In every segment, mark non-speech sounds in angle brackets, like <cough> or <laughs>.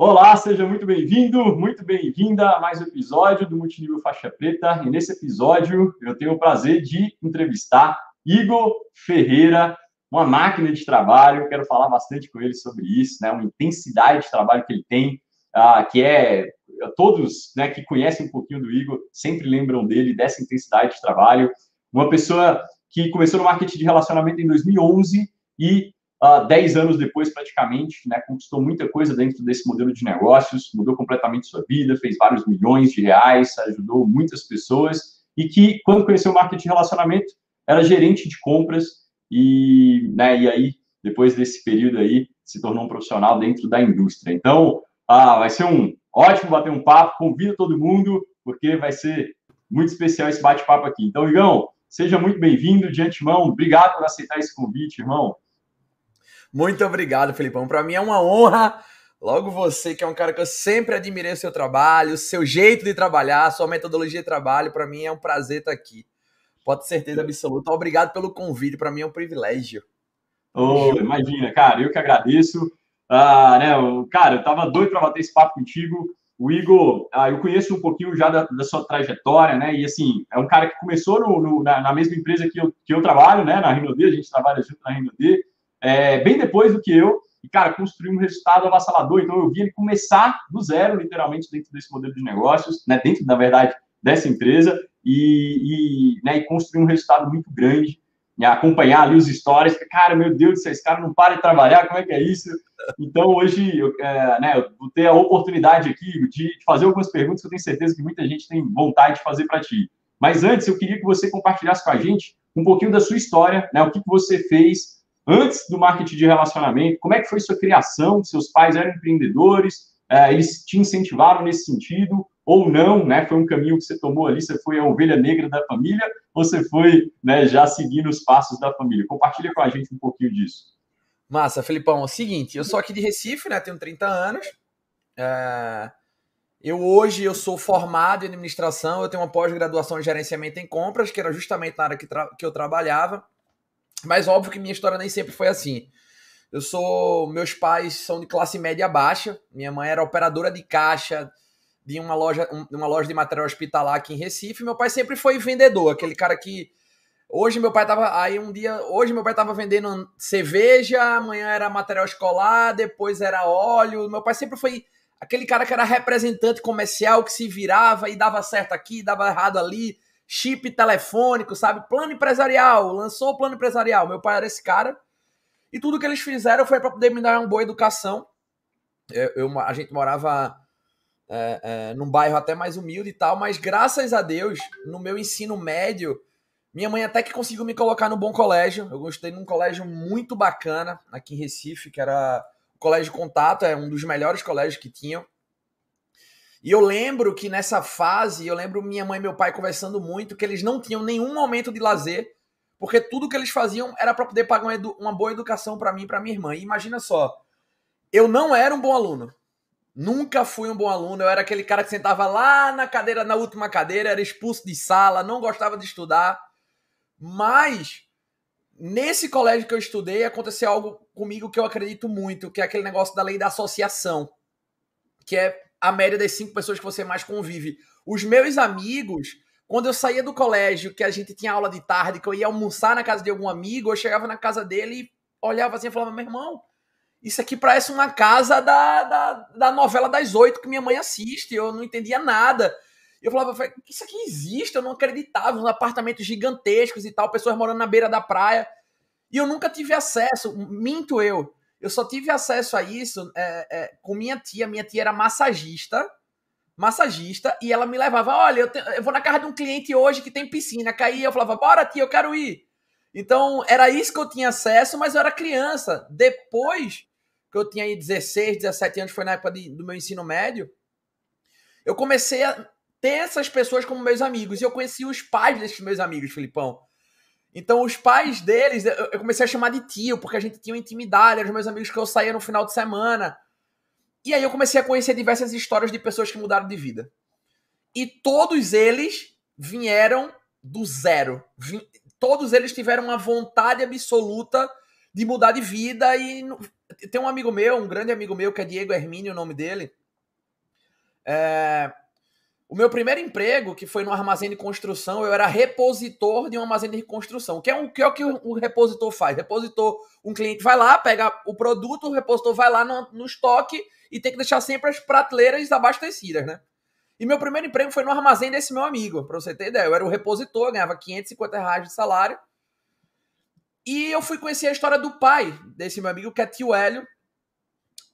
Olá, seja muito bem-vindo, muito bem-vinda a mais um episódio do Multinível Faixa Preta. E nesse episódio eu tenho o prazer de entrevistar Igor Ferreira, uma máquina de trabalho. Quero falar bastante com ele sobre isso, né? Uma intensidade de trabalho que ele tem, uh, que é todos, né, que conhecem um pouquinho do Igor sempre lembram dele dessa intensidade de trabalho. Uma pessoa que começou no marketing de relacionamento em 2011 e uh, dez anos depois, praticamente, né, conquistou muita coisa dentro desse modelo de negócios, mudou completamente sua vida, fez vários milhões de reais, ajudou muitas pessoas, e que, quando conheceu o marketing de relacionamento, era gerente de compras, e, né, e aí, depois desse período aí, se tornou um profissional dentro da indústria. Então, ah, vai ser um ótimo bater um papo, convido todo mundo, porque vai ser muito especial esse bate-papo aqui. Então, Igão, seja muito bem-vindo de antemão, obrigado por aceitar esse convite, irmão. Muito obrigado, Felipão. Para mim é uma honra. Logo você, que é um cara que eu sempre admirei o seu trabalho, o seu jeito de trabalhar, sua metodologia de trabalho, para mim é um prazer estar aqui. Pode ter certeza absoluta. Obrigado pelo convite, para mim é um privilégio. Oh, imagina, cara, eu que agradeço. Ah, né, cara, eu tava doido para bater esse papo contigo. O Igor, ah, eu conheço um pouquinho já da, da, sua trajetória, né? E assim, é um cara que começou no, no, na, na, mesma empresa que eu, que eu trabalho, né? Na Rinode, a gente trabalha junto na Rinode é, bem depois do que eu, e, cara, construiu um resultado avassalador. Então, eu vi ele começar do zero, literalmente, dentro desse modelo de negócios, né, dentro, na verdade, dessa empresa, e, e, né, e construir um resultado muito grande. Né, acompanhar ali os stories, cara, meu Deus do céu, esse cara não para de trabalhar, como é que é isso? Então, hoje, eu, é, né, eu vou ter a oportunidade aqui de, de fazer algumas perguntas que eu tenho certeza que muita gente tem vontade de fazer para ti. Mas antes, eu queria que você compartilhasse com a gente um pouquinho da sua história, né, o que, que você fez antes do marketing de relacionamento? Como é que foi sua criação? Seus pais eram empreendedores? É, eles te incentivaram nesse sentido ou não? Né? Foi um caminho que você tomou ali? Você foi a ovelha negra da família ou você foi né, já seguindo os passos da família? Compartilha com a gente um pouquinho disso. Massa, Felipão. É o seguinte, eu sou aqui de Recife, né? Tenho 30 anos. É... Eu hoje eu sou formado em administração, eu tenho uma pós-graduação em gerenciamento em compras, que era justamente na área que, tra... que eu trabalhava. Mas óbvio que minha história nem sempre foi assim. Eu sou. Meus pais são de classe média baixa. Minha mãe era operadora de caixa de uma loja, uma loja de material hospitalar aqui em Recife. Meu pai sempre foi vendedor, aquele cara que. Hoje meu pai tava. Aí um dia. Hoje meu pai tava vendendo cerveja, amanhã era material escolar, depois era óleo. Meu pai sempre foi aquele cara que era representante comercial que se virava e dava certo aqui, dava errado ali chip telefônico, sabe? Plano empresarial, lançou o plano empresarial. Meu pai era esse cara. E tudo que eles fizeram foi para poder me dar uma boa educação. Eu, eu a gente morava é, é, num bairro até mais humilde e tal, mas graças a Deus, no meu ensino médio, minha mãe até que conseguiu me colocar no bom colégio. Eu gostei num colégio muito bacana aqui em Recife, que era o Colégio Contato, é um dos melhores colégios que tinham. E eu lembro que nessa fase, eu lembro minha mãe e meu pai conversando muito, que eles não tinham nenhum momento de lazer, porque tudo que eles faziam era para poder pagar uma, uma boa educação para mim e para minha irmã. E imagina só, eu não era um bom aluno. Nunca fui um bom aluno. Eu era aquele cara que sentava lá na cadeira, na última cadeira, era expulso de sala, não gostava de estudar. Mas nesse colégio que eu estudei, aconteceu algo comigo que eu acredito muito, que é aquele negócio da lei da associação, que é a média das cinco pessoas que você mais convive. Os meus amigos, quando eu saía do colégio, que a gente tinha aula de tarde, que eu ia almoçar na casa de algum amigo, eu chegava na casa dele e olhava assim e falava: meu irmão, isso aqui parece uma casa da, da, da novela das oito que minha mãe assiste, eu não entendia nada. Eu falava, isso aqui existe, eu não acreditava, uns apartamentos gigantescos e tal, pessoas morando na beira da praia. E eu nunca tive acesso, minto eu. Eu só tive acesso a isso é, é, com minha tia. Minha tia era massagista, massagista, e ela me levava. Olha, eu, te, eu vou na casa de um cliente hoje que tem piscina. Caía, eu falava, bora, tia, eu quero ir. Então, era isso que eu tinha acesso, mas eu era criança. Depois que eu tinha aí 16, 17 anos, foi na época de, do meu ensino médio, eu comecei a ter essas pessoas como meus amigos. E eu conheci os pais desses meus amigos, Filipão. Então, os pais deles, eu comecei a chamar de tio, porque a gente tinha intimidade, eram meus amigos que eu saía no final de semana. E aí eu comecei a conhecer diversas histórias de pessoas que mudaram de vida. E todos eles vieram do zero. Todos eles tiveram uma vontade absoluta de mudar de vida e tem um amigo meu, um grande amigo meu, que é Diego Hermínio, o nome dele. É, o meu primeiro emprego, que foi no armazém de construção, eu era repositor de um armazém de construção. Que é, um, que é o que o, repositor faz? Repositor, um cliente vai lá, pega o produto, o repositor vai lá no, no estoque e tem que deixar sempre as prateleiras abastecidas, né? E meu primeiro emprego foi no armazém desse meu amigo, para você ter ideia. Eu era o repositor, ganhava 550 reais de salário. E eu fui conhecer a história do pai desse meu amigo, que é tio Hélio.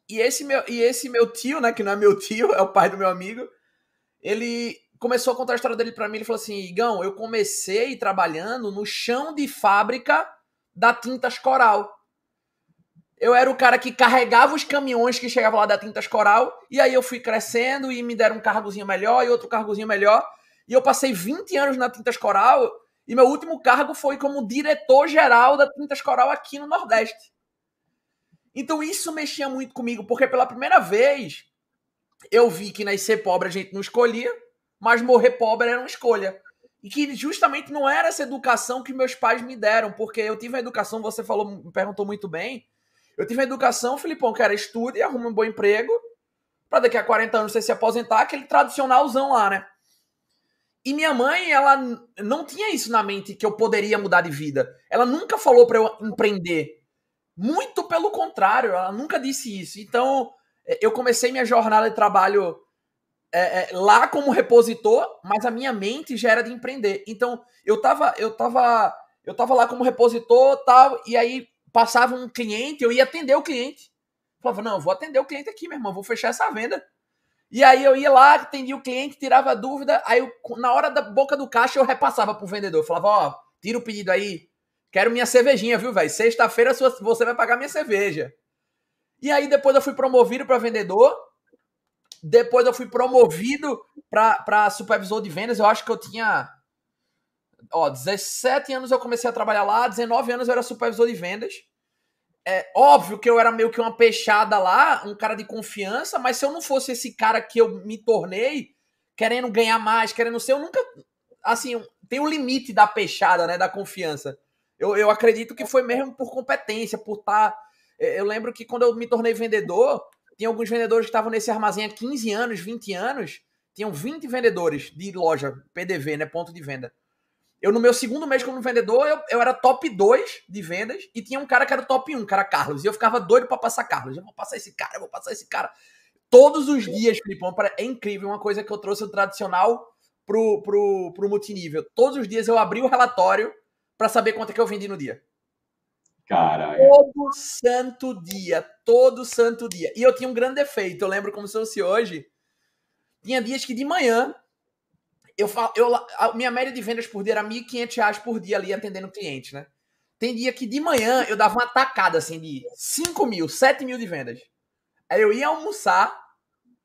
E esse meu, e esse meu tio, né, que não é meu tio, <laughs> é o pai do meu amigo, ele começou a contar a história dele para mim. Ele falou assim: Igão, eu comecei trabalhando no chão de fábrica da Tintas Coral. Eu era o cara que carregava os caminhões que chegavam lá da Tintas Coral, e aí eu fui crescendo e me deram um cargozinho melhor e outro cargozinho melhor. E eu passei 20 anos na Tintas Coral, e meu último cargo foi como diretor-geral da Tintas Coral aqui no Nordeste. Então isso mexia muito comigo, porque pela primeira vez eu vi que nascer pobre a gente não escolhia, mas morrer pobre era uma escolha. E que justamente não era essa educação que meus pais me deram, porque eu tive a educação, você falou, me perguntou muito bem. Eu tive a educação, Filipão, que era estude, arruma um bom emprego, para daqui a 40 anos você se aposentar, aquele tradicionalzão lá, né? E minha mãe, ela não tinha isso na mente que eu poderia mudar de vida. Ela nunca falou para eu empreender. Muito pelo contrário, ela nunca disse isso. Então, eu comecei minha jornada de trabalho é, é, lá como repositor, mas a minha mente já era de empreender. Então, eu tava, eu tava, eu tava lá como repositor, tal, e aí passava um cliente, eu ia atender o cliente. Falava, não, eu vou atender o cliente aqui, meu irmão, vou fechar essa venda. E aí eu ia lá, atendia o cliente, tirava dúvida, aí eu, na hora da boca do caixa eu repassava pro vendedor. Falava, ó, oh, tira o pedido aí, quero minha cervejinha, viu, velho? Sexta-feira você vai pagar minha cerveja. E aí depois eu fui promovido para vendedor. Depois eu fui promovido para supervisor de vendas. Eu acho que eu tinha. Ó, 17 anos eu comecei a trabalhar lá, 19 anos eu era supervisor de vendas. É óbvio que eu era meio que uma peixada lá, um cara de confiança, mas se eu não fosse esse cara que eu me tornei, querendo ganhar mais, querendo ser, eu nunca. Assim, tem um limite da peixada, né? Da confiança. Eu, eu acredito que foi mesmo por competência, por estar tá eu lembro que quando eu me tornei vendedor, tinha alguns vendedores que estavam nesse armazém há 15 anos, 20 anos. Tinham 20 vendedores de loja, PDV, né? Ponto de venda. Eu, no meu segundo mês como vendedor, eu, eu era top 2 de vendas e tinha um cara que era top 1, que era Carlos. E eu ficava doido para passar Carlos. Eu vou passar esse cara, eu vou passar esse cara. Todos os dias, Filipão, é incrível. Uma coisa que eu trouxe o tradicional pro, pro, pro multinível. Todos os dias eu abri o relatório para saber quanto é que eu vendi no dia. Caralho. Todo santo dia, todo santo dia. E eu tinha um grande defeito, eu lembro como se fosse hoje. Tinha dias que de manhã, eu, eu a minha média de vendas por dia era R$ 1.500 por dia ali atendendo cliente, né? Tem dia que de manhã eu dava uma tacada assim de 5 mil, 7 mil de vendas. Aí eu ia almoçar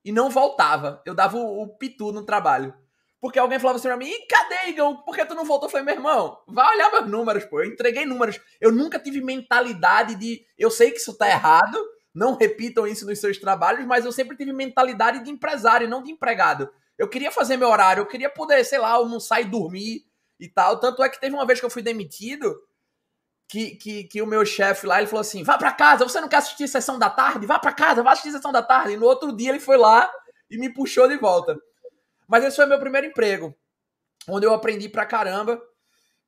e não voltava. Eu dava o, o pitu no trabalho. Porque alguém falava assim pra mim, cadê, Igor? Por que tu não voltou? Eu falei, meu irmão, vai olhar meus números, pô. Eu entreguei números. Eu nunca tive mentalidade de. Eu sei que isso tá errado, não repitam isso nos seus trabalhos, mas eu sempre tive mentalidade de empresário, não de empregado. Eu queria fazer meu horário, eu queria poder, sei lá, almoçar e dormir e tal. Tanto é que teve uma vez que eu fui demitido, que, que, que o meu chefe lá, ele falou assim: vá para casa, você não quer assistir sessão da tarde? Vá para casa, vá assistir sessão da tarde. E no outro dia ele foi lá e me puxou de volta. Mas esse foi meu primeiro emprego, onde eu aprendi pra caramba.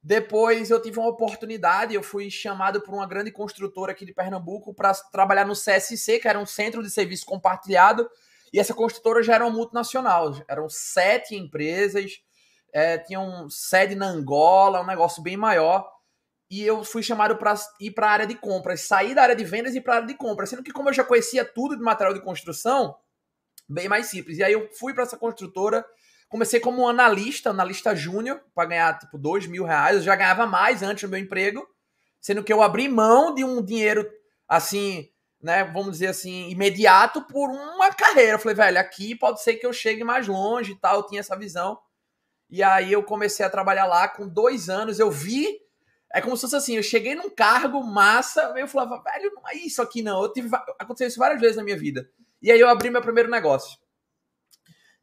Depois eu tive uma oportunidade, eu fui chamado por uma grande construtora aqui de Pernambuco para trabalhar no CSC, que era um centro de serviço compartilhado. E essa construtora já era uma multinacional, eram sete empresas, é, tinham sede na Angola, um negócio bem maior. E eu fui chamado para ir para a área de compras, sair da área de vendas e ir para a área de compras. Sendo que, como eu já conhecia tudo de material de construção, bem mais simples. E aí eu fui para essa construtora, comecei como analista, analista júnior, para ganhar tipo dois mil reais. Eu já ganhava mais antes do meu emprego, sendo que eu abri mão de um dinheiro assim, né, vamos dizer assim, imediato por uma carreira. Eu falei, velho, aqui pode ser que eu chegue mais longe e tal. Eu tinha essa visão. E aí eu comecei a trabalhar lá com dois anos. Eu vi é como se fosse assim, eu cheguei num cargo massa, eu falava, velho, não é isso aqui não. Eu tive, aconteceu isso várias vezes na minha vida. E aí eu abri meu primeiro negócio.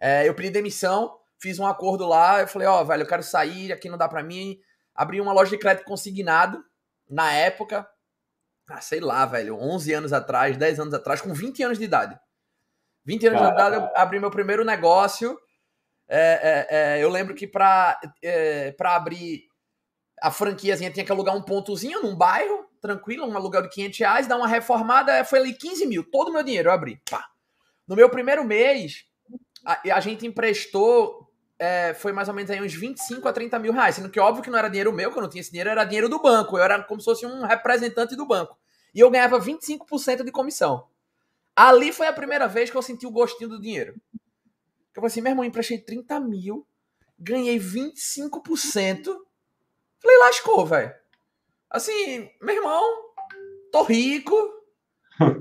É, eu pedi demissão, fiz um acordo lá, eu falei, ó, oh, velho, eu quero sair, aqui não dá para mim. Abri uma loja de crédito consignado na época. ah, sei lá, velho, 11 anos atrás, 10 anos atrás, com 20 anos de idade. 20 anos de idade, eu abri meu primeiro negócio. É, é, é, eu lembro que para é, abrir a franquiazinha tinha que alugar um pontozinho num bairro, tranquilo, um aluguel de 500 reais, dar uma reformada, foi ali 15 mil, todo o meu dinheiro eu abri. Pá. No meu primeiro mês, a, a gente emprestou, é, foi mais ou menos aí uns 25 a 30 mil reais, sendo que óbvio que não era dinheiro meu, que eu não tinha esse dinheiro, era dinheiro do banco, eu era como se fosse um representante do banco. E eu ganhava 25% de comissão. Ali foi a primeira vez que eu senti o gostinho do dinheiro. Eu falei assim, meu irmão, emprestei 30 mil, ganhei 25%. Falei, lascou, velho. Assim, meu irmão, tô rico.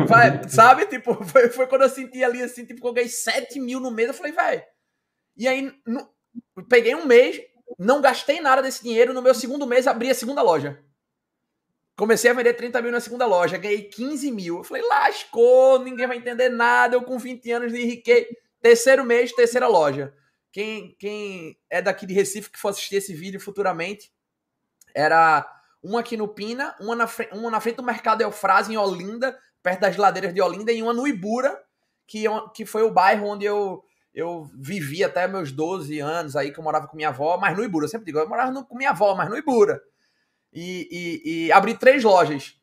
Vai, <laughs> sabe? Tipo, foi, foi quando eu senti ali, assim, tipo, que eu ganhei 7 mil no mês. Eu falei, velho. E aí, no, peguei um mês, não gastei nada desse dinheiro. No meu segundo mês, abri a segunda loja. Comecei a vender 30 mil na segunda loja, ganhei 15 mil. Eu falei, lascou, ninguém vai entender nada. Eu com 20 anos de enriquei. Terceiro mês, terceira loja. Quem, quem é daqui de Recife que for assistir esse vídeo futuramente, era uma aqui no Pina, uma na, uma na frente do Mercado Eufrase, em Olinda, perto das ladeiras de Olinda, e uma no Ibura, que, é que foi o bairro onde eu, eu vivi até meus 12 anos aí, que eu morava com minha avó, mas no Ibura. Eu sempre digo, eu morava no, com minha avó, mas no Ibura. E, e, e abri três lojas.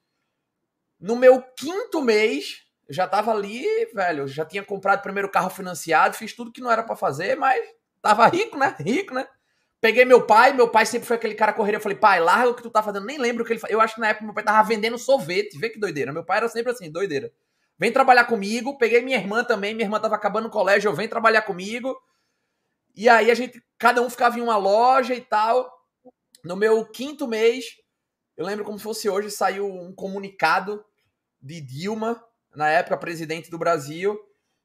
No meu quinto mês, eu já tava ali, velho, já tinha comprado o primeiro carro financiado, fiz tudo que não era para fazer, mas tava rico, né? Rico, né? Peguei meu pai, meu pai sempre foi aquele cara correr. Eu falei, pai, larga o que tu tá fazendo. Nem lembro o que ele Eu acho que na época meu pai tava vendendo sorvete. Vê que doideira. Meu pai era sempre assim, doideira. Vem trabalhar comigo. Peguei minha irmã também. Minha irmã tava acabando o colégio. Eu vem trabalhar comigo. E aí a gente, cada um ficava em uma loja e tal. No meu quinto mês, eu lembro como se fosse hoje, saiu um comunicado de Dilma na época presidente do Brasil,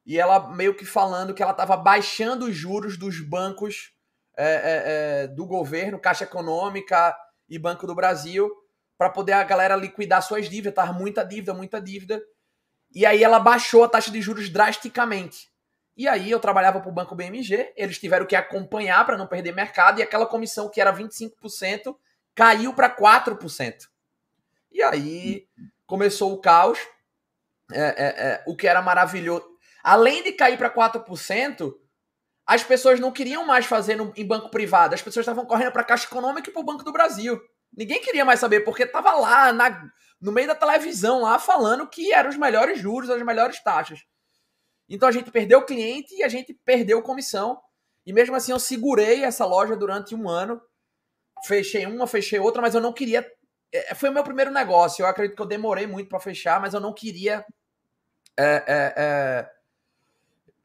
e ela meio que falando que ela estava baixando os juros dos bancos é, é, é, do governo, Caixa Econômica e Banco do Brasil, para poder a galera liquidar suas dívidas, tava muita dívida, muita dívida. E aí ela baixou a taxa de juros drasticamente. E aí eu trabalhava para o Banco BMG, eles tiveram que acompanhar para não perder mercado, e aquela comissão que era 25% caiu para 4%. E aí começou o caos é, é, é, o que era maravilhoso. Além de cair para 4%, as pessoas não queriam mais fazer no, em banco privado. As pessoas estavam correndo para a Caixa Econômica e para o Banco do Brasil. Ninguém queria mais saber, porque estava lá na, no meio da televisão, lá falando que eram os melhores juros, as melhores taxas. Então a gente perdeu o cliente e a gente perdeu comissão. E mesmo assim eu segurei essa loja durante um ano. Fechei uma, fechei outra, mas eu não queria. É, foi o meu primeiro negócio. Eu acredito que eu demorei muito para fechar, mas eu não queria é, é, é,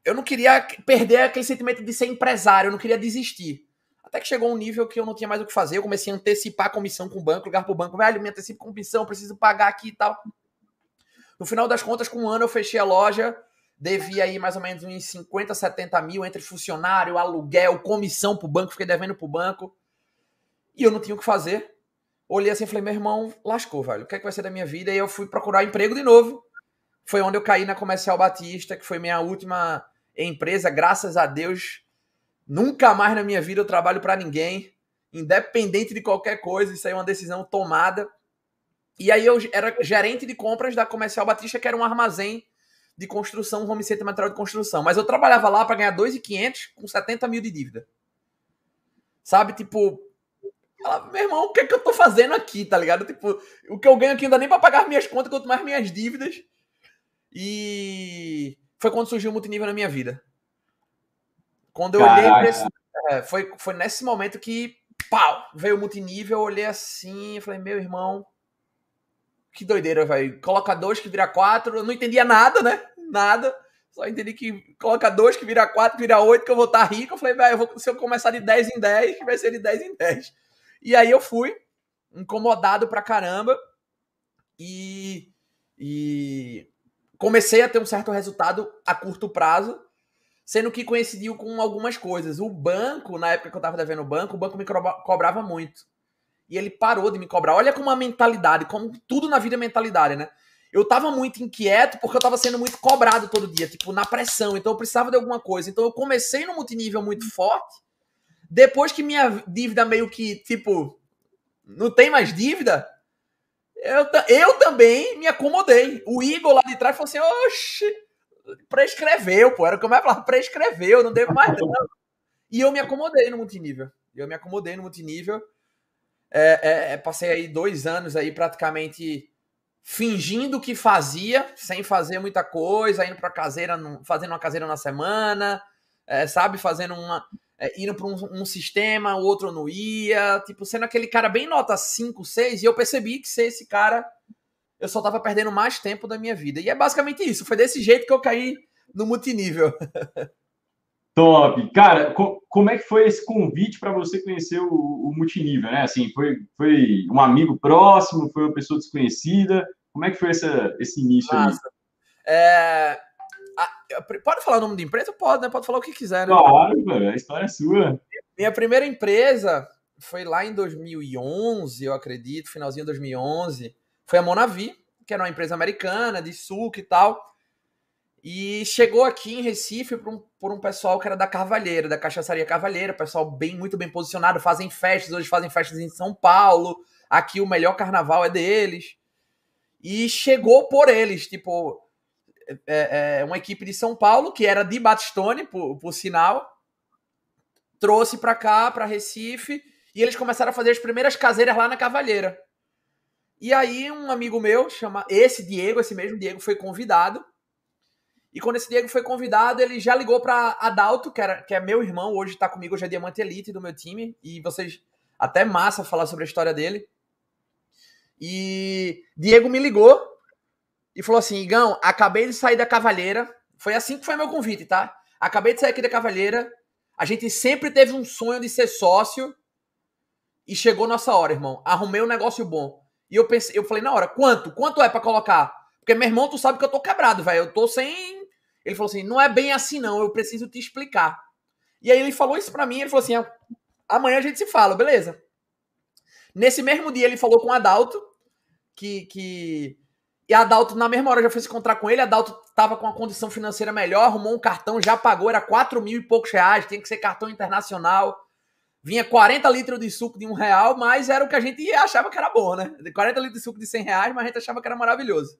eu não queria perder aquele sentimento de ser empresário, eu não queria desistir. Até que chegou um nível que eu não tinha mais o que fazer, eu comecei a antecipar a comissão com o banco, ligar pro banco, velho, me antecipo comissão, preciso pagar aqui e tal. No final das contas, com um ano eu fechei a loja, devia aí mais ou menos uns 50, 70 mil entre funcionário, aluguel, comissão pro banco, fiquei devendo pro banco. E eu não tinha o que fazer. Olhei assim e falei, meu irmão, lascou, velho. O que é que vai ser da minha vida? E eu fui procurar emprego de novo foi onde eu caí na Comercial Batista, que foi minha última empresa, graças a Deus. Nunca mais na minha vida eu trabalho para ninguém, independente de qualquer coisa, isso aí é uma decisão tomada. E aí eu era gerente de compras da Comercial Batista, que era um armazém de construção, um home center material de construção. Mas eu trabalhava lá para ganhar 2.500 com 70 mil de dívida. Sabe, tipo, meu irmão, o que é que eu tô fazendo aqui, tá ligado? Tipo, o que eu ganho aqui não dá nem pra pagar minhas contas, quanto mais minhas dívidas. E foi quando surgiu o multinível na minha vida. Quando eu Caraca. olhei esse, é, foi, foi nesse momento que pau, veio o multinível, eu olhei assim e falei, meu irmão, que doideira, velho. Coloca dois que vira quatro, eu não entendia nada, né? Nada. Só entendi que coloca dois que vira quatro, vira oito, que eu vou estar tá rico. Eu falei, velho, se eu começar de 10 em 10, vai ser de 10 em 10. E aí eu fui, incomodado pra caramba. E, e comecei a ter um certo resultado a curto prazo, sendo que coincidiu com algumas coisas. O banco, na época que eu estava devendo o banco, o banco me cobrava muito. E ele parou de me cobrar. Olha como a mentalidade, como tudo na vida é mentalidade, né? Eu tava muito inquieto porque eu tava sendo muito cobrado todo dia, tipo, na pressão. Então eu precisava de alguma coisa. Então eu comecei no multinível muito forte. Depois que minha dívida meio que, tipo, não tem mais dívida, Eu, eu também me acomodei. O Igor lá de trás falou assim: oxe, prescreveu, pô. Era o que eu mais falava, prescreveu, não devo mais não. E eu me acomodei no multinível. Eu me acomodei no multinível. É, é, é, passei aí dois anos aí praticamente fingindo que fazia, sem fazer muita coisa, indo para caseira, fazendo uma caseira na semana, é, sabe, fazendo uma, é, indo para um, um, sistema, o outro não ia, tipo, sendo aquele cara bem nota 5, 6, e eu percebi que ser esse cara, eu só tava perdendo mais tempo da minha vida. E é basicamente isso, foi desse jeito que eu caí no multinível. <laughs> Top. Cara, co como é que foi esse convite para você conhecer o, o, multinível, né? Assim, foi, foi um amigo próximo, foi uma pessoa desconhecida? Como é que foi essa, esse início Nossa. aí? É, pode falar o nome da empresa? Pode, né? Pode falar o que quiser, né? Claro, velho, a história é sua. Minha primeira empresa foi lá em 2011, eu acredito, finalzinho de 2011. Foi a Monavi, que era uma empresa americana, de suco e tal. E chegou aqui em Recife por um, por um pessoal que era da Carvalheira, da Cachaçaria Carvalheira, pessoal bem muito bem posicionado, fazem festas, hoje fazem festas em São Paulo. Aqui o melhor carnaval é deles. E chegou por eles, tipo, é, é, uma equipe de São Paulo, que era de Batistone, por, por sinal, trouxe para cá, para Recife, e eles começaram a fazer as primeiras caseiras lá na Cavalheira. E aí um amigo meu, chama esse Diego, esse mesmo Diego, foi convidado e quando esse Diego foi convidado, ele já ligou para Adalto, que, era, que é meu irmão, hoje está comigo, hoje é Diamante Elite do meu time. E vocês. Até massa falar sobre a história dele. E Diego me ligou e falou assim: Igão, acabei de sair da Cavalheira. Foi assim que foi meu convite, tá? Acabei de sair aqui da Cavalheira. A gente sempre teve um sonho de ser sócio. E chegou nossa hora, irmão. Arrumei um negócio bom. E eu pensei, eu falei, na hora, quanto? Quanto é para colocar? Porque, meu irmão, tu sabe que eu tô quebrado, velho. Eu tô sem ele falou assim: não é bem assim, não, eu preciso te explicar. E aí ele falou isso para mim, ele falou assim: amanhã a gente se fala, beleza. Nesse mesmo dia ele falou com o Adalto, que. que... E a Adalto, na mesma hora, já foi se encontrar com ele. A Adalto tava com a condição financeira melhor, arrumou um cartão, já pagou, era 4 mil e poucos reais, tinha que ser cartão internacional. Vinha 40 litros de suco de um real, mas era o que a gente achava que era bom, né? 40 litros de suco de 100 reais, mas a gente achava que era maravilhoso.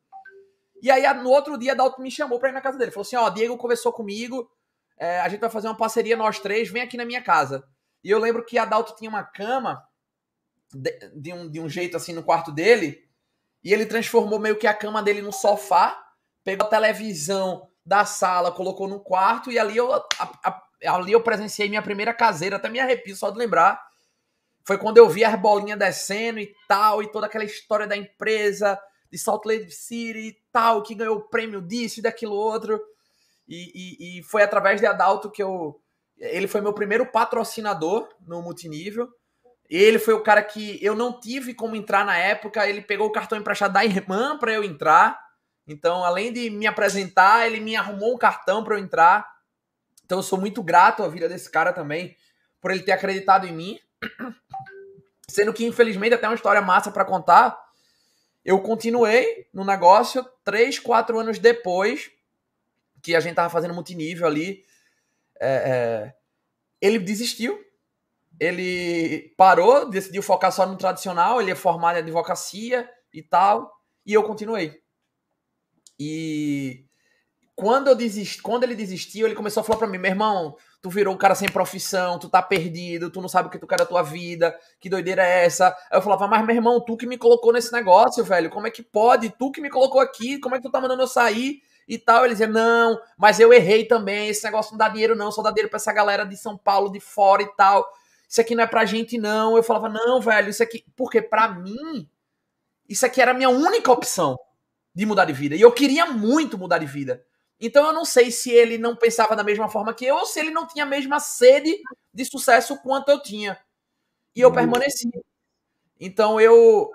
E aí, no outro dia, Dalton me chamou pra ir na casa dele. Falou assim: Ó, Diego conversou comigo, é, a gente vai fazer uma parceria nós três, vem aqui na minha casa. E eu lembro que a Dalton tinha uma cama de, de, um, de um jeito assim no quarto dele, e ele transformou meio que a cama dele no sofá, pegou a televisão da sala, colocou no quarto, e ali eu, a, a, ali eu presenciei minha primeira caseira, até me arrepio só de lembrar. Foi quando eu vi as bolinhas descendo e tal, e toda aquela história da empresa de Salt Lake City e tal, que ganhou o prêmio disso e daquilo outro. E, e, e, foi através de Adalto que eu. Ele foi meu primeiro patrocinador no multinível. Ele foi o cara que eu não tive como entrar na época. Ele pegou o cartão emprestado da irmã para eu entrar. Então, além de me apresentar, ele me arrumou um cartão para eu entrar. Então, eu sou muito grato à vida desse cara também, por ele ter acreditado em mim. <clears throat> Sendo que, infelizmente, até uma história massa para contar eu continuei no negócio três, quatro anos depois que a gente tava fazendo multinível ali. É, é, ele desistiu. Ele parou, decidiu focar só no tradicional. Ele é formado em advocacia e tal. E eu continuei. E quando eu quando ele desistiu, ele começou a falar para mim, meu irmão, tu virou um cara sem profissão, tu tá perdido, tu não sabe o que tu quer da tua vida, que doideira é essa? Aí eu falava, mas meu irmão, tu que me colocou nesse negócio, velho, como é que pode? Tu que me colocou aqui, como é que tu tá mandando eu sair? E tal, ele dizia, não, mas eu errei também, esse negócio não dá dinheiro não, só dá dinheiro pra essa galera de São Paulo, de fora e tal. Isso aqui não é pra gente não. Eu falava, não, velho, isso aqui, porque pra mim, isso aqui era a minha única opção de mudar de vida. E eu queria muito mudar de vida. Então eu não sei se ele não pensava da mesma forma que eu ou se ele não tinha a mesma sede de sucesso quanto eu tinha. E eu permaneci. Então eu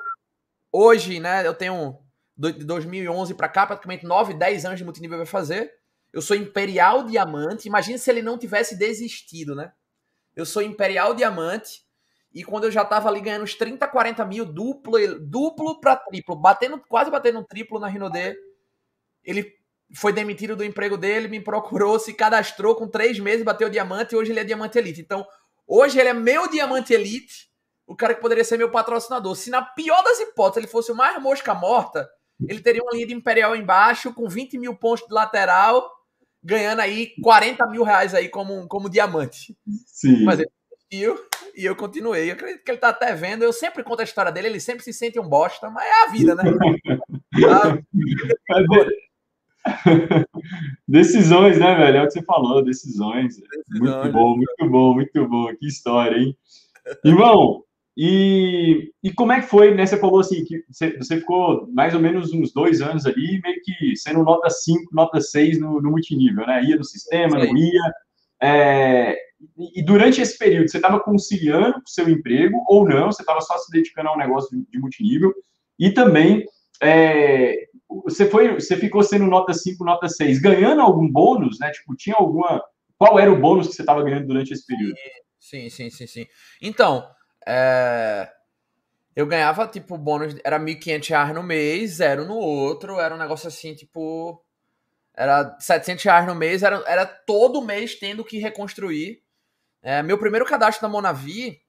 hoje, né, eu tenho de 2011 para cá, praticamente 9, 10 anos de multinível vai fazer. Eu sou Imperial Diamante. Imagina se ele não tivesse desistido, né? Eu sou Imperial Diamante. E quando eu já tava ali ganhando uns 30, 40 mil, duplo, duplo para triplo, batendo, quase batendo triplo na Rinode, ele foi demitido do emprego dele, me procurou, se cadastrou com três meses, bateu diamante e hoje ele é diamante elite. Então, hoje ele é meu diamante elite, o cara que poderia ser meu patrocinador. Se na pior das hipóteses ele fosse o mais mosca morta, ele teria uma linha de Imperial embaixo, com 20 mil pontos de lateral, ganhando aí 40 mil reais aí como, como diamante. Sim. Mas ele desistiu e eu continuei. Eu acredito que ele tá até vendo. Eu sempre conto a história dele, ele sempre se sente um bosta, mas é a vida, né? <laughs> <laughs> decisões, né, velho? É o que você falou, decisões. decisões. Muito bom, muito bom, muito bom. Que história, hein? Irmão, e, e como é que foi, né? Você falou assim, que você, você ficou mais ou menos uns dois anos ali, meio que sendo nota 5, nota 6 no, no multinível, né? Ia no sistema, não ia. É, e durante esse período, você estava conciliando o seu emprego ou não? Você estava só se dedicando a um negócio de, de multinível? E também, é, você, foi, você ficou sendo nota 5, nota 6, ganhando algum bônus, né? Tipo, tinha alguma... Qual era o bônus que você estava ganhando durante esse período? Sim, sim, sim, sim. Então, é... eu ganhava, tipo, bônus, era 1.500 reais no mês, zero no outro, era um negócio assim, tipo... Era 700 reais no mês, era, era todo mês tendo que reconstruir. É, meu primeiro cadastro na Monavi,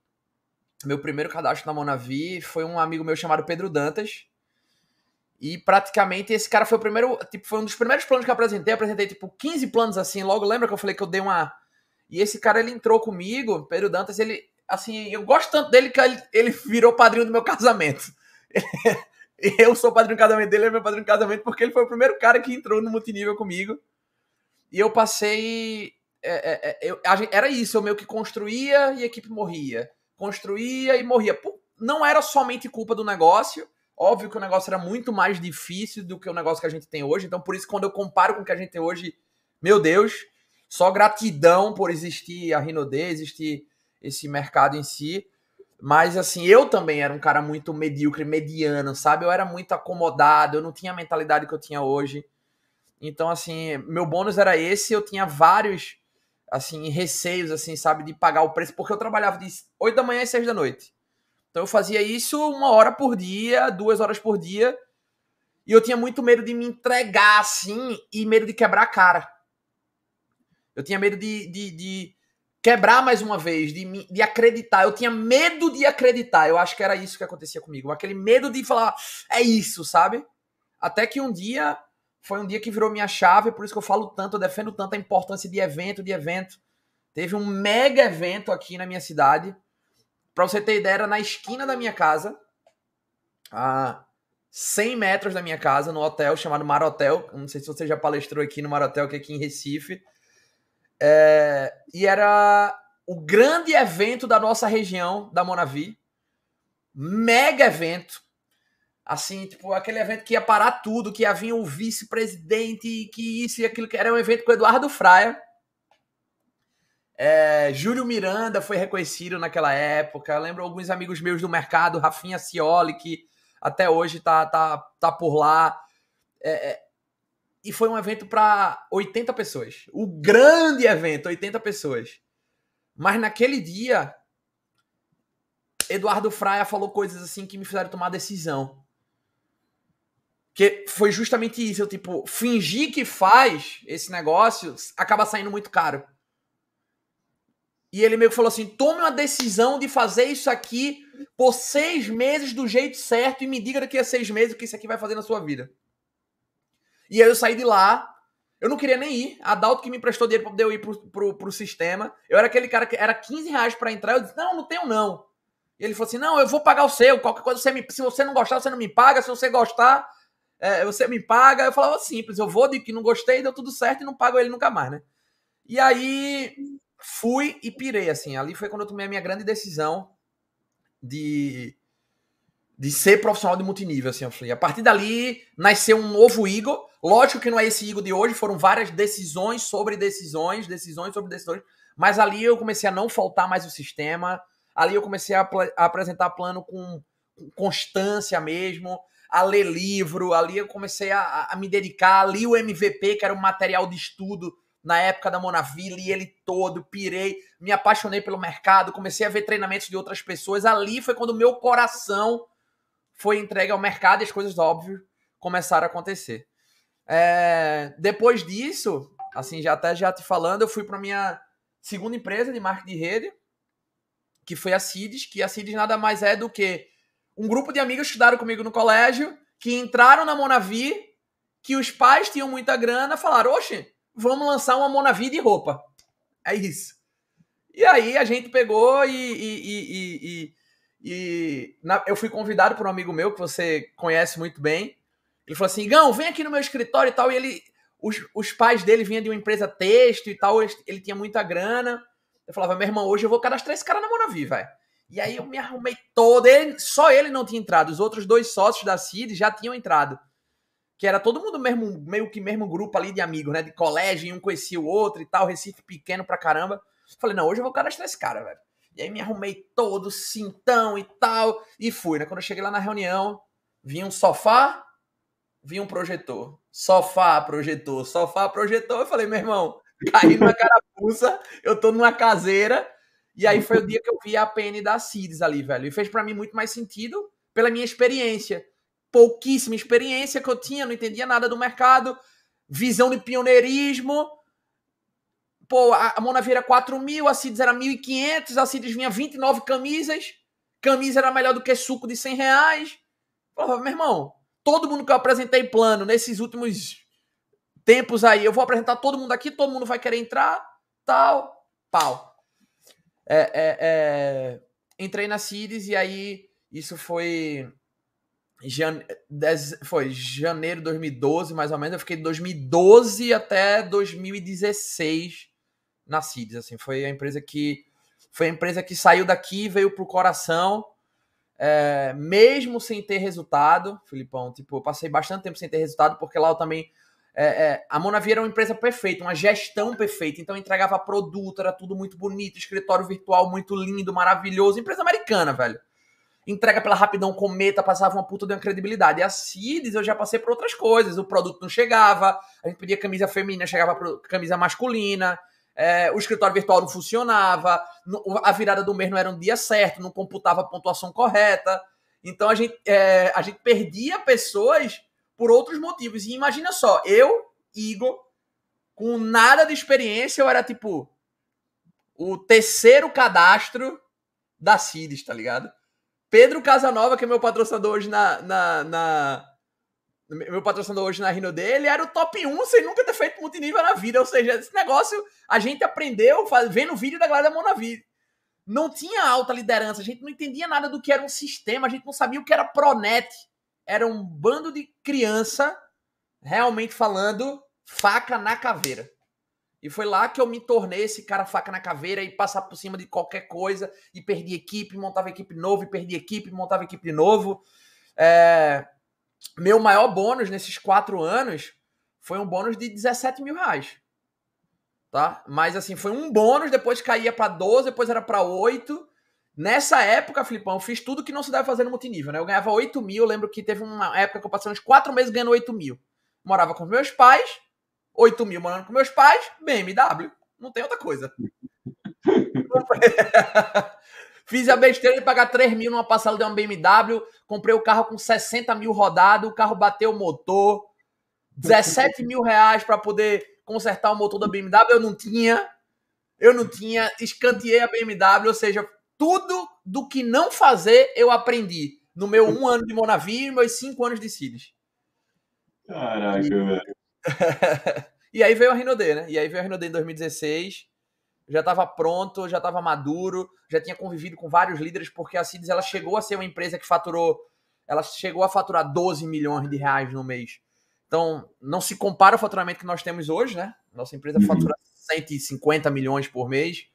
meu primeiro cadastro na Monavi foi um amigo meu chamado Pedro Dantas. E praticamente esse cara foi o primeiro, tipo, foi um dos primeiros planos que eu apresentei. Eu apresentei tipo 15 planos assim, logo lembra que eu falei que eu dei uma E esse cara ele entrou comigo, Pedro Dantas, ele assim, eu gosto tanto dele que ele, ele virou padrinho do meu casamento. <laughs> eu sou padrinho do casamento dele, ele é meu padrinho do casamento porque ele foi o primeiro cara que entrou no multinível comigo. E eu passei é, é, é eu, era isso, eu meio que construía e a equipe morria. Construía e morria. Não era somente culpa do negócio, Óbvio que o negócio era muito mais difícil do que o negócio que a gente tem hoje. Então, por isso, quando eu comparo com o que a gente tem hoje, meu Deus, só gratidão por existir a Rinode, existir esse mercado em si. Mas, assim, eu também era um cara muito medíocre, mediano, sabe? Eu era muito acomodado, eu não tinha a mentalidade que eu tinha hoje. Então, assim, meu bônus era esse. Eu tinha vários, assim, receios, assim, sabe? De pagar o preço, porque eu trabalhava de 8 da manhã às 6 da noite. Então eu fazia isso uma hora por dia, duas horas por dia. E eu tinha muito medo de me entregar assim e medo de quebrar a cara. Eu tinha medo de, de, de quebrar mais uma vez, de, de acreditar. Eu tinha medo de acreditar. Eu acho que era isso que acontecia comigo. Aquele medo de falar, é isso, sabe? Até que um dia, foi um dia que virou minha chave, por isso que eu falo tanto, eu defendo tanto a importância de evento, de evento. Teve um mega evento aqui na minha cidade Pra você ter ideia, era na esquina da minha casa, a 100 metros da minha casa, no hotel chamado Mar Hotel. Não sei se você já palestrou aqui no Mar Hotel, que é aqui em Recife. É, e era o grande evento da nossa região, da Monavi. Mega evento. Assim, tipo, aquele evento que ia parar tudo, que ia vir o vice-presidente, que isso e aquilo, que era um evento com o Eduardo Fraia é, Júlio Miranda foi reconhecido naquela época. Eu lembro alguns amigos meus do mercado, Rafinha Cioli, que até hoje tá, tá, tá por lá. É, é e foi um evento para 80 pessoas. O grande evento, 80 pessoas. Mas naquele dia, Eduardo Fraia falou coisas assim que me fizeram tomar decisão. Que foi justamente isso. Eu, tipo, fingir que faz esse negócio acaba saindo muito caro. E ele meio que falou assim: tome uma decisão de fazer isso aqui por seis meses do jeito certo e me diga daqui a seis meses o que isso aqui vai fazer na sua vida. E aí eu saí de lá. Eu não queria nem ir. A Dalto que me emprestou dinheiro pra poder eu ir pro, pro, pro sistema. Eu era aquele cara que era 15 reais pra entrar. Eu disse: não, não tenho não. E ele falou assim: não, eu vou pagar o seu. Qualquer coisa, você me, se você não gostar, você não me paga. Se você gostar, é, você me paga. Eu falava simples: eu vou de que não gostei, deu tudo certo e não pago ele nunca mais, né? E aí fui e pirei, assim. Ali foi quando eu tomei a minha grande decisão de, de ser profissional de multinível, assim. Eu falei, a partir dali nasceu um novo Igor. Lógico que não é esse Igor de hoje, foram várias decisões sobre decisões, decisões sobre decisões. Mas ali eu comecei a não faltar mais o sistema. Ali eu comecei a, a apresentar plano com, constância mesmo, a ler livro. Ali eu comecei a, a me dedicar. Ali o MVP, que era um material de estudo na época da Monaville, li ele todo, pirei, me apaixonei pelo mercado, comecei a ver treinamentos de outras pessoas. Ali foi quando o meu coração foi entregue ao mercado e as coisas, óbvio, começaram a acontecer. É, depois disso, assim, já até já te falando, eu fui para minha segunda empresa de marketing de rede. que foi a CIDES, que a CIDES nada mais é do que um grupo de amigos que estudaram comigo no colégio, que entraram na Monavi, que os pais tinham muita grana, falaram, oxe, vamos lançar uma Monavi de roupa. É isso. E aí a gente pegou e, e, e, e na, eu fui convidado por um amigo meu que você conhece muito bem. Ele falou assim: Gão, vem aqui no meu escritório e tal. E ele, os, os pais dele vinham de uma empresa texto e tal. Ele, ele tinha muita grana. Eu falava: meu irmão, hoje eu vou cadastrar esse cara na Monavi, velho. E aí eu me arrumei todo. Ele, só ele não tinha entrado. Os outros dois sócios da CID já tinham entrado. Que era todo mundo mesmo, meio que mesmo grupo ali de amigos, né? De colégio, e um conhecia o outro e tal. Recife pequeno pra caramba. Eu falei: não, hoje eu vou cadastrar esse cara, velho. E aí me arrumei todo, cintão e tal, e fui, né? Quando eu cheguei lá na reunião, vinha um sofá, vinha um projetor. Sofá, projetor, sofá, projetor. Eu falei, meu irmão, caí na carapuça, eu tô numa caseira. E aí foi o dia que eu vi a PN da CIDS ali, velho. E fez para mim muito mais sentido pela minha experiência. Pouquíssima experiência que eu tinha, não entendia nada do mercado, visão de pioneirismo Pô, a, Monavi era 4 mil, a Cides era 1.500, a Cides vinha 29 camisas, camisa era melhor do que suco de 100 reais. Falava, meu irmão, todo mundo que eu apresentei plano nesses últimos tempos aí, eu vou apresentar todo mundo aqui, todo mundo vai querer entrar, tal, pau. É, é, é... Entrei na Cides e aí isso foi Jane... foi janeiro de 2012, mais ou menos. Eu fiquei de 2012 até 2016 na CIDS, assim, foi a empresa que foi a empresa que saiu daqui, veio pro coração, é, mesmo sem ter resultado, Filipão, tipo, eu passei bastante tempo sem ter resultado, porque lá eu também é, é, a Monavi era uma empresa perfeita, uma gestão perfeita, então entregava produto, era tudo muito bonito, escritório virtual muito lindo, maravilhoso, empresa americana, velho. Entrega pela rapidão cometa, passava uma puta de uma credibilidade. E a CIDS eu já passei por outras coisas, o produto não chegava, a gente pedia camisa feminina, chegava camisa masculina, é, o escritório virtual não funcionava, a virada do mês não era um dia certo, não computava a pontuação correta. Então a gente, é, a gente perdia pessoas por outros motivos. E imagina só, eu, Igor, com nada de experiência, eu era tipo o terceiro cadastro da CIDES, tá ligado? Pedro Casanova, que é meu patrocinador hoje na, na, na meu patrocinador hoje na Rino dele era o top 1 sem nunca ter feito multinível na vida. Ou seja, esse negócio a gente aprendeu vendo o vídeo da galera da Monavi. Não tinha alta liderança, a gente não entendia nada do que era um sistema, a gente não sabia o que era Pronet. Era um bando de criança, realmente falando, faca na caveira. E foi lá que eu me tornei esse cara faca na caveira e passar por cima de qualquer coisa e perdi equipe, montava equipe novo e perdi equipe, montava equipe novo. É, meu maior bônus nesses quatro anos foi um bônus de 17 mil reais. Tá? Mas assim, foi um bônus, depois caía para 12, depois era para 8. Nessa época, Filipão, eu fiz tudo que não se deve fazer no multinível, né? Eu ganhava 8 mil, lembro que teve uma época que eu passei uns 4 meses ganhando 8 mil. Morava com meus pais, 8 mil morando com meus pais, BMW. Não tem outra coisa. <laughs> Fiz a besteira de pagar 3 mil numa passada de uma BMW. Comprei o carro com 60 mil rodado. O carro bateu o motor. 17 mil reais para poder consertar o motor da BMW. Eu não tinha. Eu não tinha. Escanteei a BMW. Ou seja, tudo do que não fazer eu aprendi no meu um ano de Monavi e meus cinco anos de Cides. Caraca, velho. <laughs> e aí veio a Renault D, né? E aí veio a Renault D em 2016 já estava pronto, já estava maduro, já tinha convivido com vários líderes, porque a Cides ela chegou a ser uma empresa que faturou, ela chegou a faturar 12 milhões de reais no mês. Então, não se compara o faturamento que nós temos hoje, né? Nossa empresa uhum. fatura 150 milhões por mês.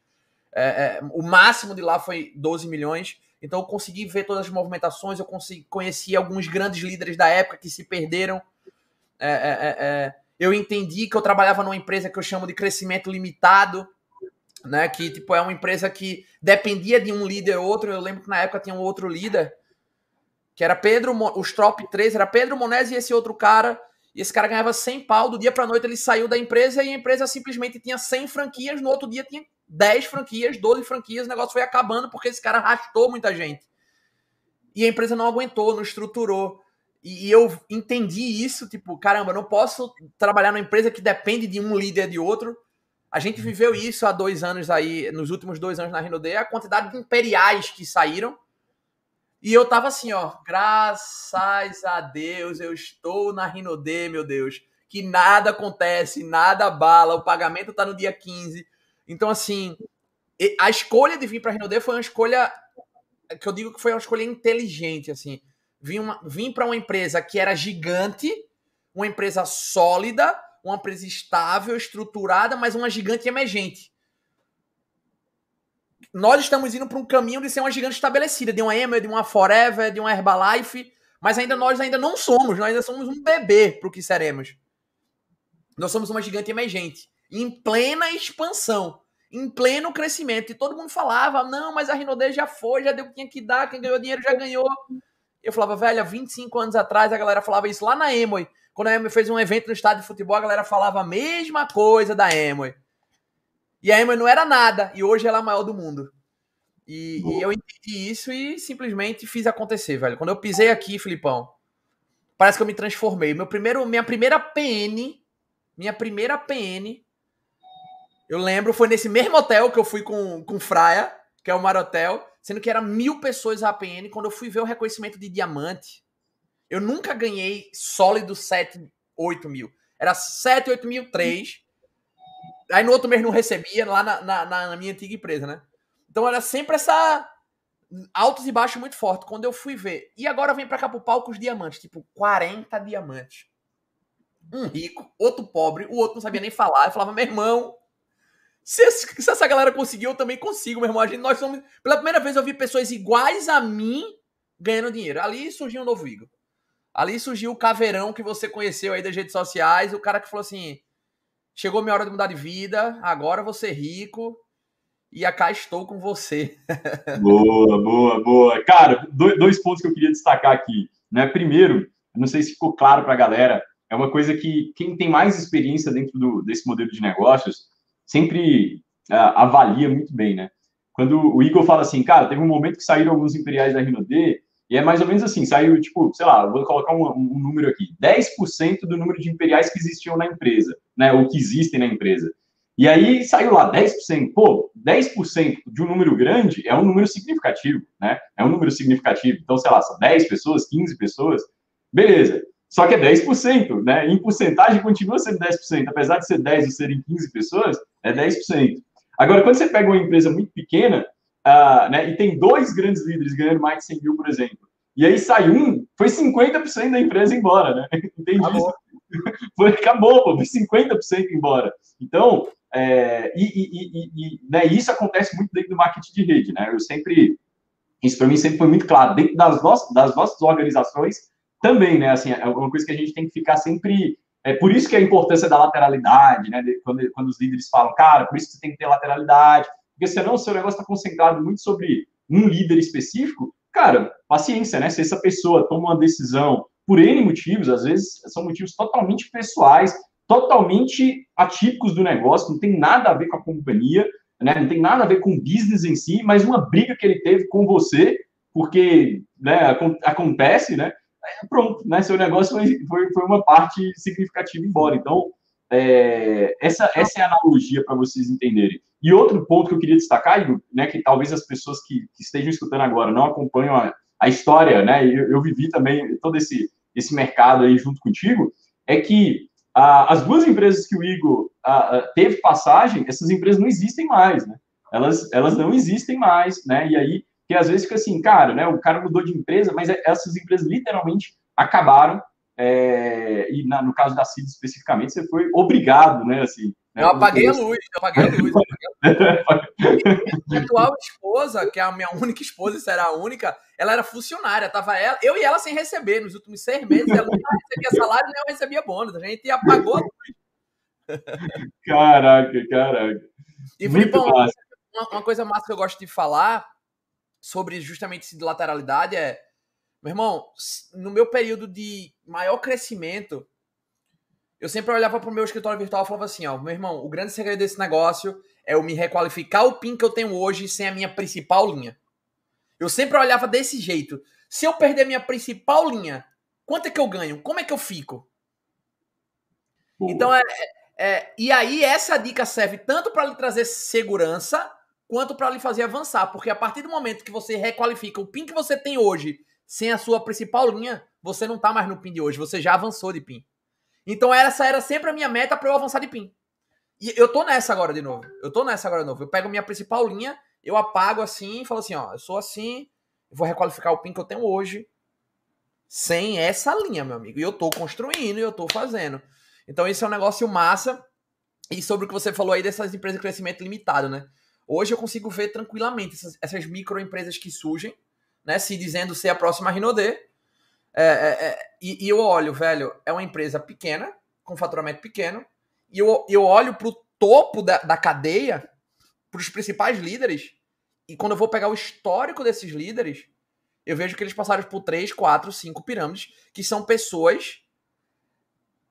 É, é, o máximo de lá foi 12 milhões. Então, eu consegui ver todas as movimentações, eu consegui, conheci alguns grandes líderes da época que se perderam. É, é, é, é eu entendi que eu trabalhava numa empresa que eu chamo de crescimento limitado, né? Que tipo é uma empresa que dependia de um líder ou outro. Eu lembro que na época tinha um outro líder que era Pedro, os top 3 era Pedro Monese e esse outro cara. E esse cara ganhava 100 pau, do dia para noite ele saiu da empresa e a empresa simplesmente tinha 100 franquias, no outro dia tinha 10 franquias, 12 franquias, o negócio foi acabando porque esse cara arrastou muita gente. E a empresa não aguentou, não estruturou. E, eu entendi isso, tipo, caramba, não posso trabalhar numa empresa que depende de um líder de outro A gente viveu isso há dois anos aí, nos últimos dois anos na Rinode, a quantidade de imperiais que saíram. E eu tava assim, ó, graças a Deus, eu estou na Rinode, meu Deus. Que nada acontece, nada bala, o pagamento tá no dia 15. Então, assim, a escolha de vir pra Rinode foi uma escolha que eu digo que foi uma escolha inteligente, assim. Vim, uma, vim para uma empresa que era gigante, uma empresa sólida, uma empresa estável, estruturada, mas uma gigante emergente. Nós estamos indo para um caminho de ser uma gigante estabelecida, de uma Emma, de uma Forever, de uma Herbalife, mas ainda nós ainda não somos, nós ainda somos um bebê para o que seremos. Nós somos uma gigante emergente, em plena expansão, em pleno crescimento. E todo mundo falava: não, mas a Rinode já foi, já deu o que tinha que dar, quem ganhou dinheiro já ganhou. Eu falava, velho, há 25 anos atrás a galera falava isso lá na Emoy. Quando a Emoy fez um evento no estádio de futebol, a galera falava a mesma coisa da Emoy. E a Emoy não era nada, e hoje ela é a maior do mundo. E, e, eu entendi isso e simplesmente fiz acontecer, velho. Quando eu pisei aqui, Filipão, parece que eu me transformei. Meu primeiro, minha primeira PN, minha primeira PN, eu lembro, foi nesse mesmo hotel que eu fui com, com Fraia, que é o Marotel sendo que era mil pessoas a APN. Quando eu fui ver o reconhecimento de diamante, eu nunca ganhei sólido 7, 8 mil. Era 7, 8 mil, 3. Aí no outro mês não recebia, lá na, na, na minha antiga empresa, né? Então era sempre essa altos e baixos muito forte. Quando eu fui ver. E agora vem para cá pro palco os diamantes, tipo 40 diamantes. Um rico, outro pobre, o outro não sabia nem falar. Eu falava, meu irmão, se, essa galera conseguiu, eu também consigo, meu irmão. A gente, nós somos. Pela primeira vez eu vi pessoas iguais a mim ganhando dinheiro. Ali surgiu um novo Igor. Ali surgiu o caveirão que você conheceu aí das redes sociais. O cara que falou assim: chegou minha hora de mudar de vida, agora vou ser rico. E cá estou com você. <laughs> boa, boa, boa. Cara, dois pontos que eu queria destacar aqui. Né? Primeiro, não sei se ficou claro para a galera, é uma coisa que quem tem mais experiência dentro do, desse modelo de negócios sempre uh, avalia muito bem, né? Quando o Igor fala assim, cara, teve um momento que saíram alguns imperiais da Rinode, e é mais ou menos assim, saiu, tipo, sei lá, vou colocar um, um número aqui, 10% do número de imperiais que existiam na empresa, né, ou que existem na empresa. E aí saiu lá 10%. Pô, 10% de um número grande é um número significativo, né? É um número significativo. Então, sei lá, são 10 pessoas, 15 pessoas. Beleza. Só que é 10%, né? Em porcentagem continua sendo 10%, apesar de ser 10 ou serem 15 pessoas, é 10%. Agora, quando você pega uma empresa muito pequena, uh, né, e tem dois grandes líderes ganhando mais de 100 mil, por exemplo, e aí sai um, foi 50% da empresa embora, né? <laughs> Entende acabou. isso? <laughs> Foi, acabou, pô, foi 50% embora. Então, é, e, e, e, né, isso acontece muito dentro do marketing de rede, né? Eu sempre, isso para mim sempre foi muito claro, dentro das nossas, das nossas organizações, também, né? Assim, é uma coisa que a gente tem que ficar sempre. É por isso que a importância da lateralidade, né? Quando, quando os líderes falam, cara, por isso que você tem que ter lateralidade, porque senão o seu negócio está concentrado muito sobre um líder específico. Cara, paciência, né? Se essa pessoa toma uma decisão por N motivos, às vezes são motivos totalmente pessoais, totalmente atípicos do negócio, não tem nada a ver com a companhia, né? Não tem nada a ver com o business em si, mas uma briga que ele teve com você, porque né, acontece, né? pronto, né? Seu negócio foi, foi, uma parte significativa embora. Então, é, essa, essa é a analogia para vocês entenderem. E outro ponto que eu queria destacar, Igor, né, que talvez as pessoas que, que estejam escutando agora não acompanham a, a história, né, eu, eu, vivi também todo esse, esse mercado aí junto contigo, é que a, as duas empresas que o Igor a, a, teve passagem, essas empresas não existem mais, né? Elas, elas não existem mais, né? E aí que às vezes fica assim, cara, né? O cara mudou de empresa, mas essas empresas literalmente acabaram. É, e na, no caso da CID especificamente, você foi obrigado, né? Assim, eu apaguei a luz, eu apaguei a luz. <laughs> a atual esposa, que é a minha única esposa, e será a única, ela era funcionária, tava ela, eu e ela sem receber nos últimos seis meses, ela não recebia salário nem eu recebia bônus, a gente apagou a luz. Caraca, caraca. E, Filipão, uma, uma coisa massa que eu gosto de falar sobre justamente esse de lateralidade é, meu irmão, no meu período de maior crescimento, eu sempre olhava para o meu escritório virtual e falava assim, ó, meu irmão, o grande segredo desse negócio é eu me requalificar o PIN que eu tenho hoje sem a minha principal linha. Eu sempre olhava desse jeito. Se eu perder minha principal linha, quanto é que eu ganho? Como é que eu fico? Então é, É, e aí, essa dica serve tanto para lhe trazer segurança quanto para lhe fazer avançar. Porque a partir do momento que você requalifica o PIN que você tem hoje sem a sua principal linha, você não está mais no PIN de hoje, você já avançou de PIN. Então, essa era sempre a minha meta para eu avançar de PIN. E eu tô nessa agora de novo. Eu tô nessa agora de novo. Eu pego minha principal linha, eu apago assim falo assim: ó, eu sou assim, vou requalificar o PIN que eu tenho hoje sem essa linha, meu amigo. E eu tô construindo e eu tô fazendo. Então, isso é um negócio massa. E sobre o que você falou aí dessas empresas de crescimento limitado, né? Hoje eu consigo ver tranquilamente essas, essas microempresas que surgem, né? Se dizendo ser a próxima Rinode. É, é, é, e, e, eu olho, velho, é uma empresa pequena, com faturamento pequeno, e eu, eu olho pro topo da, da cadeia, pros principais líderes, e quando eu vou pegar o histórico desses líderes, eu vejo que eles passaram por três, quatro, cinco pirâmides, que são pessoas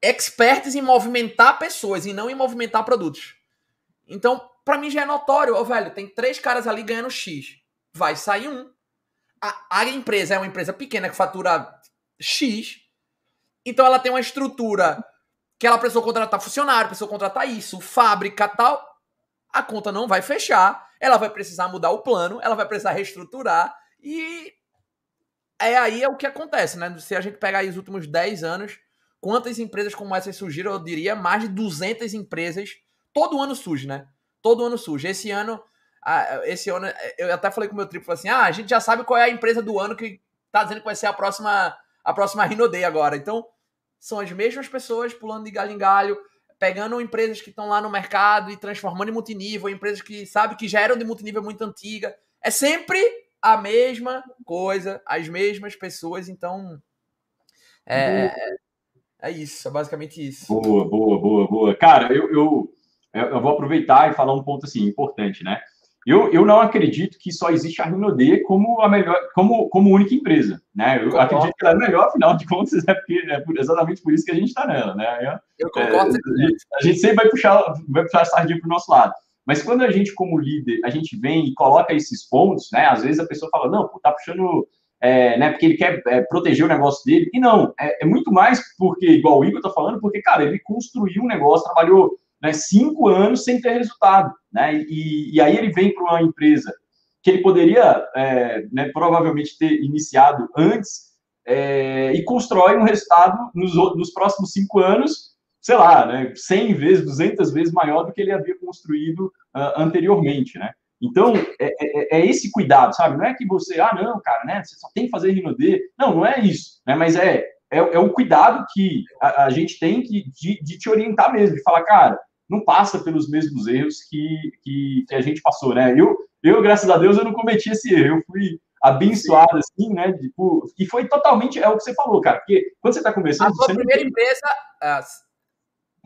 expertas em movimentar pessoas e não em movimentar produtos. Então, para mim já é notório, velho, tem três caras ali ganhando X. Vai sair um. A, a empresa é uma empresa pequena que fatura X. Então ela tem uma estrutura que ela precisou contratar funcionário, precisou contratar isso, fábrica tal. A conta não vai fechar. Ela vai precisar mudar o plano, ela vai precisar reestruturar. E é aí é o que acontece, né? Se a gente pegar os últimos 10 anos, quantas empresas como essas surgiram? Eu diria mais de 200 empresas. Todo ano surge, né? Todo ano surge. Esse ano, esse ano, eu até falei com o meu triplo assim: ah, a gente já sabe qual é a empresa do ano que tá dizendo que vai ser a próxima, a próxima Rinode agora. Então, são as mesmas pessoas pulando de galho em galho, pegando empresas que estão lá no mercado e transformando em multinível, empresas que sabe que já eram de multinível muito antiga. É sempre a mesma coisa, as mesmas pessoas, então é, é isso, é basicamente isso. Boa, boa, boa, boa. Cara, eu, eu, eu vou aproveitar e falar um ponto assim importante, né? Eu, eu não acredito que só existe a Rinode como a melhor, como, como única empresa, né? Eu acredito que ela é melhor, afinal de contas, é, porque, é exatamente por isso que a gente está nela, né? Eu concordo. É, a, gente, a, gente, sempre vai puxar, vai puxar a sardinha para o nosso lado. Mas quando a gente, como líder, a gente vem e coloca esses pontos, né? Às vezes a pessoa fala, não, pô, tá puxando, é, né? Porque ele quer é, proteger o negócio dele. E não, é, é, muito mais porque, igual o Igor tá falando, porque, cara, ele construiu um negócio, trabalhou né, cinco anos sem ter resultado, né? E, e aí ele vem para uma empresa que ele poderia, é, né, provavelmente ter iniciado antes é, e constrói um resultado nos, nos próximos cinco anos sei lá, né, 100 vezes, 200 vezes maior do que ele havia construído uh, anteriormente, né? Então, é, é, é, esse cuidado, sabe? Não é que você, ah, não, cara, né, você só tem que fazer Rinode. Não, não é isso, né? Mas é, é, é o cuidado que a, a gente tem que, de, de, te orientar mesmo, de falar, cara, não passa pelos mesmos erros que, que, que, a gente passou, né? Eu, eu, graças a Deus, eu não cometi esse erro. Eu fui abençoado, assim, né? Tipo, e foi totalmente, é o que você falou, cara, porque quando você está começando... A sua primeira tem... empresa,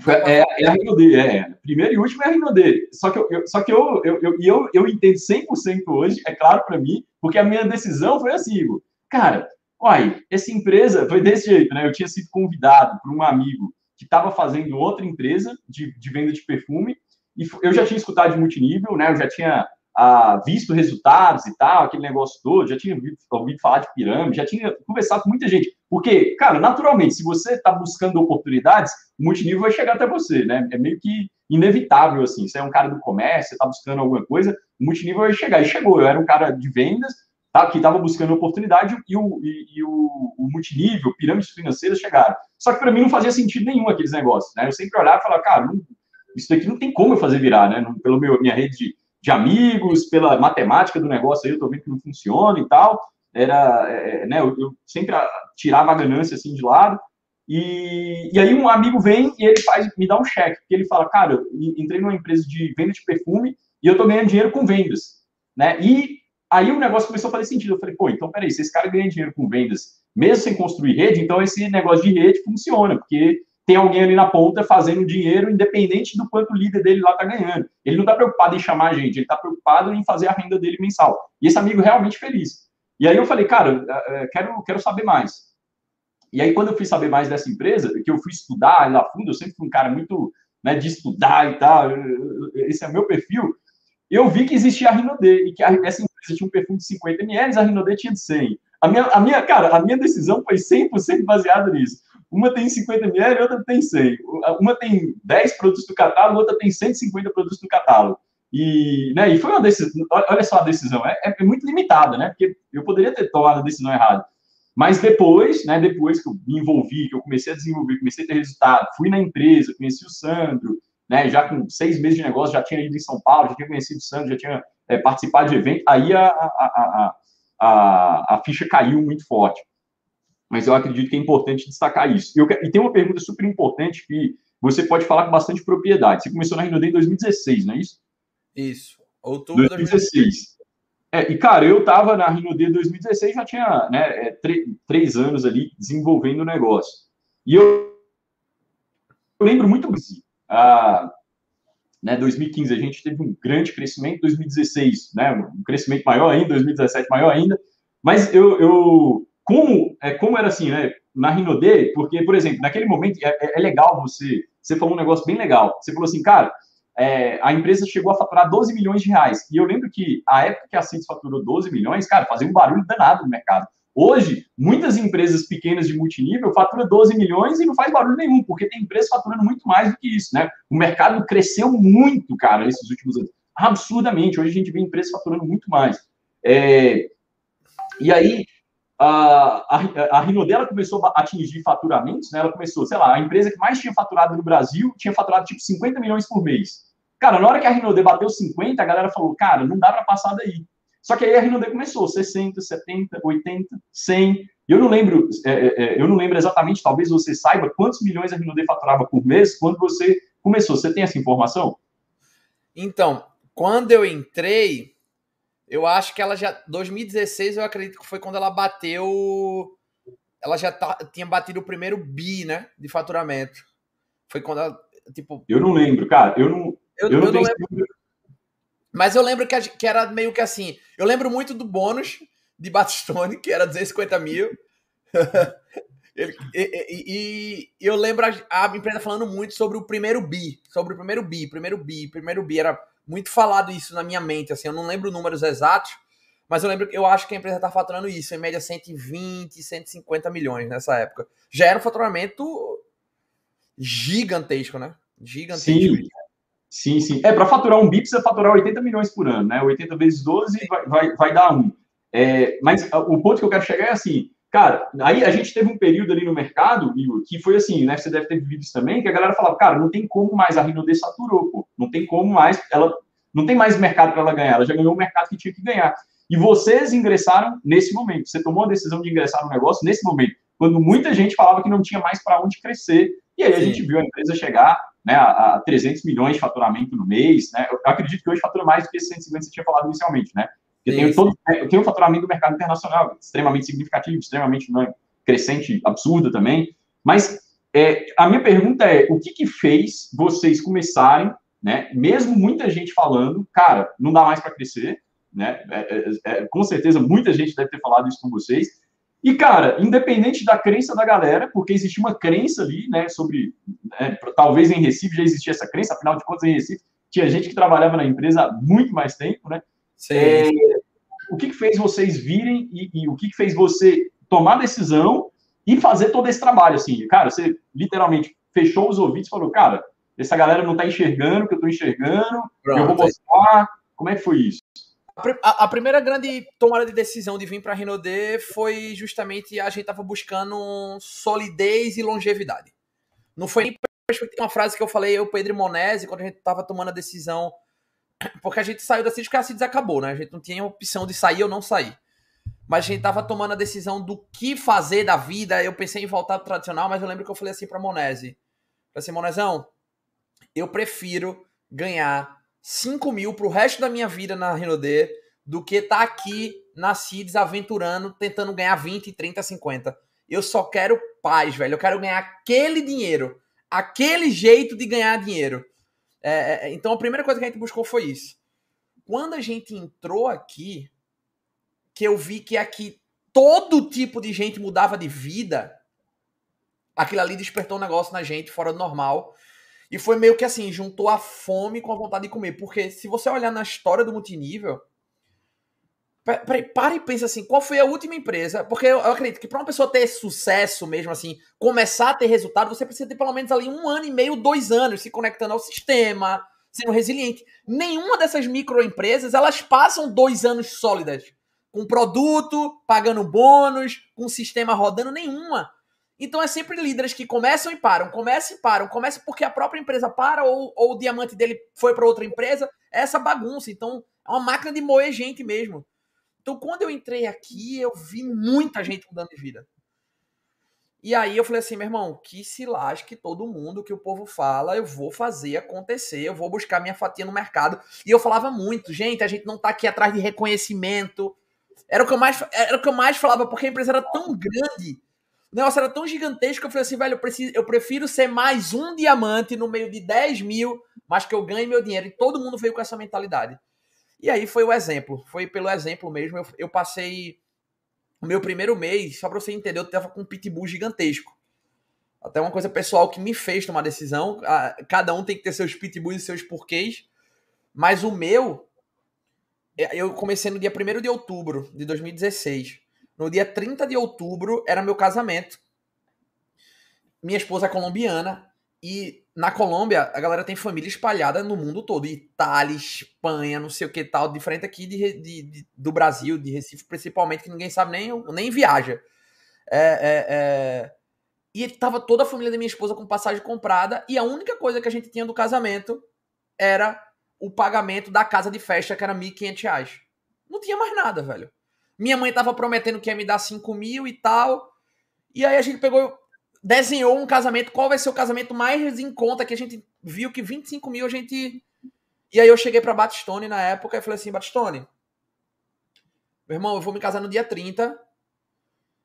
é, é a Rinode, é. Primeiro e último é a Rinode. Só que eu, eu, só que eu, eu, eu, eu, eu entendo 100% hoje, é claro para mim, porque a minha decisão foi assim, cara, olha, essa empresa foi desse jeito, né? Eu tinha sido convidado por um amigo que estava fazendo outra empresa de, de venda de perfume, e eu já tinha escutado de multinível, né? Eu já tinha ah, visto resultados e tal, aquele negócio todo, já tinha ouvido, ouvido, falar de pirâmide, já tinha conversado com muita gente. Porque, cara, naturalmente, se você está buscando oportunidades, o multinível vai chegar até você, né? É meio que inevitável, assim. Você é um cara do comércio, você está buscando alguma coisa, o multinível vai chegar. E chegou. Eu era um cara de vendas, que estava buscando oportunidade e o, e, e o, o, multinível, pirâmides financeiras chegaram. Só que para mim não fazia sentido nenhum aqueles negócios, né? Eu sempre olhava e falava, cara, não, isso daqui não tem como eu fazer virar, né? Pelo meu, minha rede de de amigos, pela matemática do negócio aí, eu tô vendo que não funciona e tal. Era, é, é né, eu, eu, sempre tirava a ganância assim de lado. E, e aí um amigo vem e ele faz, me dá um cheque, porque ele fala, cara, eu entrei numa empresa de venda de perfume e eu tô ganhando dinheiro com vendas, né? E aí o negócio começou a fazer sentido. Eu falei, pô, então peraí, se esse cara ganha dinheiro com vendas, mesmo sem construir rede, então esse negócio de rede funciona, porque tem alguém ali na ponta fazendo dinheiro, independente do quanto o líder dele lá está ganhando. Ele não está preocupado em chamar a gente, ele está preocupado em fazer a renda dele mensal. E esse amigo realmente feliz. E aí eu falei, cara, é, é, quero, quero saber mais. E aí, quando eu fui saber mais dessa empresa, que eu fui estudar lá fundo, eu sempre fui um cara muito né, de estudar e tal, esse é o meu perfil, eu vi que existia a Rinode, e que essa empresa tinha um perfume de 50 ml, a Rinode tinha de 100. A minha, a minha, cara, a minha decisão foi 100% baseada nisso. uma tem 50 ml e outra tem 100. Uma tem 10 produtos do catálogo, outra tem 150 produtos do catálogo. E, né, e foi uma decisão, olha só a decisão, é, é muito limitada, né? Porque eu poderia ter tomado a decisão errada. Mas depois, né, depois que eu me envolvi, que eu comecei a desenvolver, comecei a ter resultado, fui na empresa, conheci o Sandro, né, já com seis meses de negócio, já tinha ido em São Paulo, já tinha conhecido o Sandro, já tinha é, participado de evento, aí a, a, a, a, ficha caiu muito forte. Mas eu acredito que é importante destacar isso. Eu, e tem uma pergunta super importante que você pode falar com bastante propriedade. Você começou na Rinode em 2016, não é isso? Isso. Outubro de 2016. É, e, cara, eu estava na Rinode 2016, já tinha né, é, três anos ali desenvolvendo o negócio. E eu, eu lembro muito bem. Ah, né, 2015 a gente teve um grande crescimento, 2016, né, um crescimento maior ainda, 2017 maior ainda. Mas eu, eu como, é, como era assim, né, na Rinode, porque, por exemplo, naquele momento é, é, é legal você, você falou um negócio bem legal. Você falou assim, cara, é, a empresa chegou a faturar 12 milhões de reais. E eu lembro que a época que a CITES faturou 12 milhões, cara, fazia um barulho danado no mercado. Hoje, muitas empresas pequenas de multinível faturam 12 milhões e não faz barulho nenhum, porque tem empresas faturando muito mais do que isso, né? O mercado cresceu muito, cara, nesses últimos anos. Absurdamente. Hoje a gente vê empresas faturando muito mais. É... E aí, a, a, a Rinodela começou a atingir faturamentos, né? Ela começou, sei lá, a empresa que mais tinha faturado no Brasil tinha faturado tipo 50 milhões por mês. Cara, na hora que a Rinode bateu 50, a galera falou, cara, não dá para passar daí. Só que aí a Rinode começou, 60, 70, 80, 100. Eu não lembro, é, é, é, eu não lembro exatamente, talvez você saiba quantos milhões a Rinode faturava por mês quando você começou. Você tem essa informação? Então, quando eu entrei, eu acho que ela já 2016, eu acredito que foi quando ela bateu ela já tá, tinha batido o primeiro bi, né, de faturamento. Foi quando ela, tipo, Eu não lembro, cara. Eu não eu, eu, eu não, lembro. Mas eu lembro que, que, era meio que assim. Eu lembro muito do bônus de Batistone, que era 250 mil. <laughs> Ele, e, e, e, eu lembro a, a, empresa falando muito sobre o primeiro bi, sobre o primeiro bi, primeiro bi, primeiro bi. Era muito falado isso na minha mente, assim, eu não lembro números exatos, mas eu lembro, eu acho que a empresa tá faturando isso, em média 120, 150 milhões nessa época. Já era um faturamento gigantesco, né? Gigantesco. Sim. Sim, sim. É, para faturar um BIP, você faturar 80 milhões por ano, né? 80 vezes 12 vai, vai, vai dar um. É, mas o ponto que eu quero chegar é assim, cara, aí a gente teve um período ali no mercado, que foi assim, né? Você deve ter vivido isso também, que a galera falava, cara, não tem como mais a Rinode saturou, pô. Não tem como mais, ela não tem mais mercado para ela ganhar, ela já ganhou o mercado que tinha que ganhar. E vocês ingressaram nesse momento. Você tomou a decisão de ingressar no negócio nesse momento, quando muita gente falava que não tinha mais para onde crescer. E aí a gente viu a empresa chegar né, a, a 300 milhões de faturamento no mês, né? Eu acredito que hoje fatura mais do que esses 150 que você tinha falado inicialmente, né? Porque tem todo, eu tenho o faturamento do mercado internacional, extremamente significativo, extremamente né, crescente, absurdo também. Mas é, a minha pergunta é, o que, que fez vocês começarem, né? Mesmo muita gente falando, cara, não dá mais para crescer, né? É, é, é, com certeza muita gente deve ter falado isso com vocês. E, cara, independente da crença da galera, porque existia uma crença ali, né, sobre. Né, talvez em Recife já existia essa crença, afinal de contas, em Recife tinha gente que trabalhava na empresa há muito mais tempo, né? É, o que, que, fez vocês virem e, e, o que, que fez você tomar decisão e fazer todo esse trabalho, assim? Cara, você literalmente fechou os ouvidos e falou, cara, essa galera não tá enxergando o que eu tô enxergando, Pronto. eu vou mostrar. Como é que foi isso? A, primeira grande tomada de decisão de vir para a Rinode foi justamente a gente tava buscando solidez e longevidade. Não foi nem uma frase que eu falei eu, Pedro Monese, quando a gente tava tomando a decisão, <clears throat> porque a gente saiu da CIDES porque a CIDES acabou, né? A gente não tinha opção de sair ou não sair. Mas a gente tava tomando a decisão do que fazer da vida. Eu pensei em voltar ao tradicional, mas eu lembro que eu falei assim para Monese. Falei assim, Monezão, eu prefiro ganhar 5 mil pro resto da minha vida na Renaudet do que tá aqui na CIDS aventurando, tentando ganhar 20, 30, 50. Eu só quero paz, velho. Eu quero ganhar aquele dinheiro. Aquele jeito de ganhar dinheiro. É, é, é, então a primeira coisa que a gente buscou foi isso. Quando a gente entrou aqui, que eu vi que aqui todo tipo de gente mudava de vida, aquilo ali despertou um negócio na gente fora do normal. E foi meio que assim, juntou a fome com a vontade de comer. Porque se você olhar na história do multinível, para e pensa assim, qual foi a última empresa? Porque eu, acredito que para uma pessoa ter sucesso mesmo, assim, começar a ter resultado, você precisa ter pelo menos ali um ano e meio, dois anos se conectando ao sistema, sendo resiliente. Nenhuma dessas microempresas, elas passam dois anos sólidas, com produto, pagando bônus, com sistema rodando, nenhuma. Então é sempre líderes que começam e param, começam e param, começam porque a própria empresa para ou, ou o diamante dele foi para outra empresa, é essa bagunça. Então é uma máquina de moer gente mesmo. Então, quando eu entrei aqui, eu vi muita gente mudando de vida. E aí eu falei assim, meu irmão, que se lasque todo mundo que o povo fala, eu vou fazer acontecer, eu vou buscar minha fatia no mercado. E eu falava muito, gente, a gente não tá aqui atrás de reconhecimento. Era o que eu mais, era o que eu mais falava, porque a empresa era tão grande, o negócio era tão gigantesco que eu falei assim, velho, eu, preciso, eu prefiro ser mais um diamante no meio de 10 mil, mas que eu ganhe meu dinheiro. E todo mundo veio com essa mentalidade. E aí foi o exemplo, foi pelo exemplo mesmo. Eu, eu passei o meu primeiro mês, só pra você entender, eu tava com um pitbull gigantesco. Até uma coisa pessoal que me fez tomar decisão. Cada um tem que ter seus pitbulls e seus porquês. Mas o meu, é, eu comecei no dia 1 de outubro de 2016. No dia 30 de outubro era meu casamento. Minha esposa é colombiana e na Colômbia, a galera tem família espalhada no mundo todo. Itália, Espanha, não sei o que tal. Diferente aqui de, de, de, do Brasil, de Recife, principalmente, que ninguém sabe nem, nem viaja. É, é, é... E tava toda a família da minha esposa com passagem comprada. E a única coisa que a gente tinha do casamento era o pagamento da casa de festa, que era R$ 1.500. Não tinha mais nada, velho. Minha mãe tava prometendo que ia me dar 5 mil e tal. E aí a gente pegou desenhou um casamento, qual vai ser o casamento mais em conta, que a gente viu que 25 mil a gente... E aí eu cheguei pra Batistone na época e falei assim, Batistone, meu irmão, eu vou me casar no dia 30,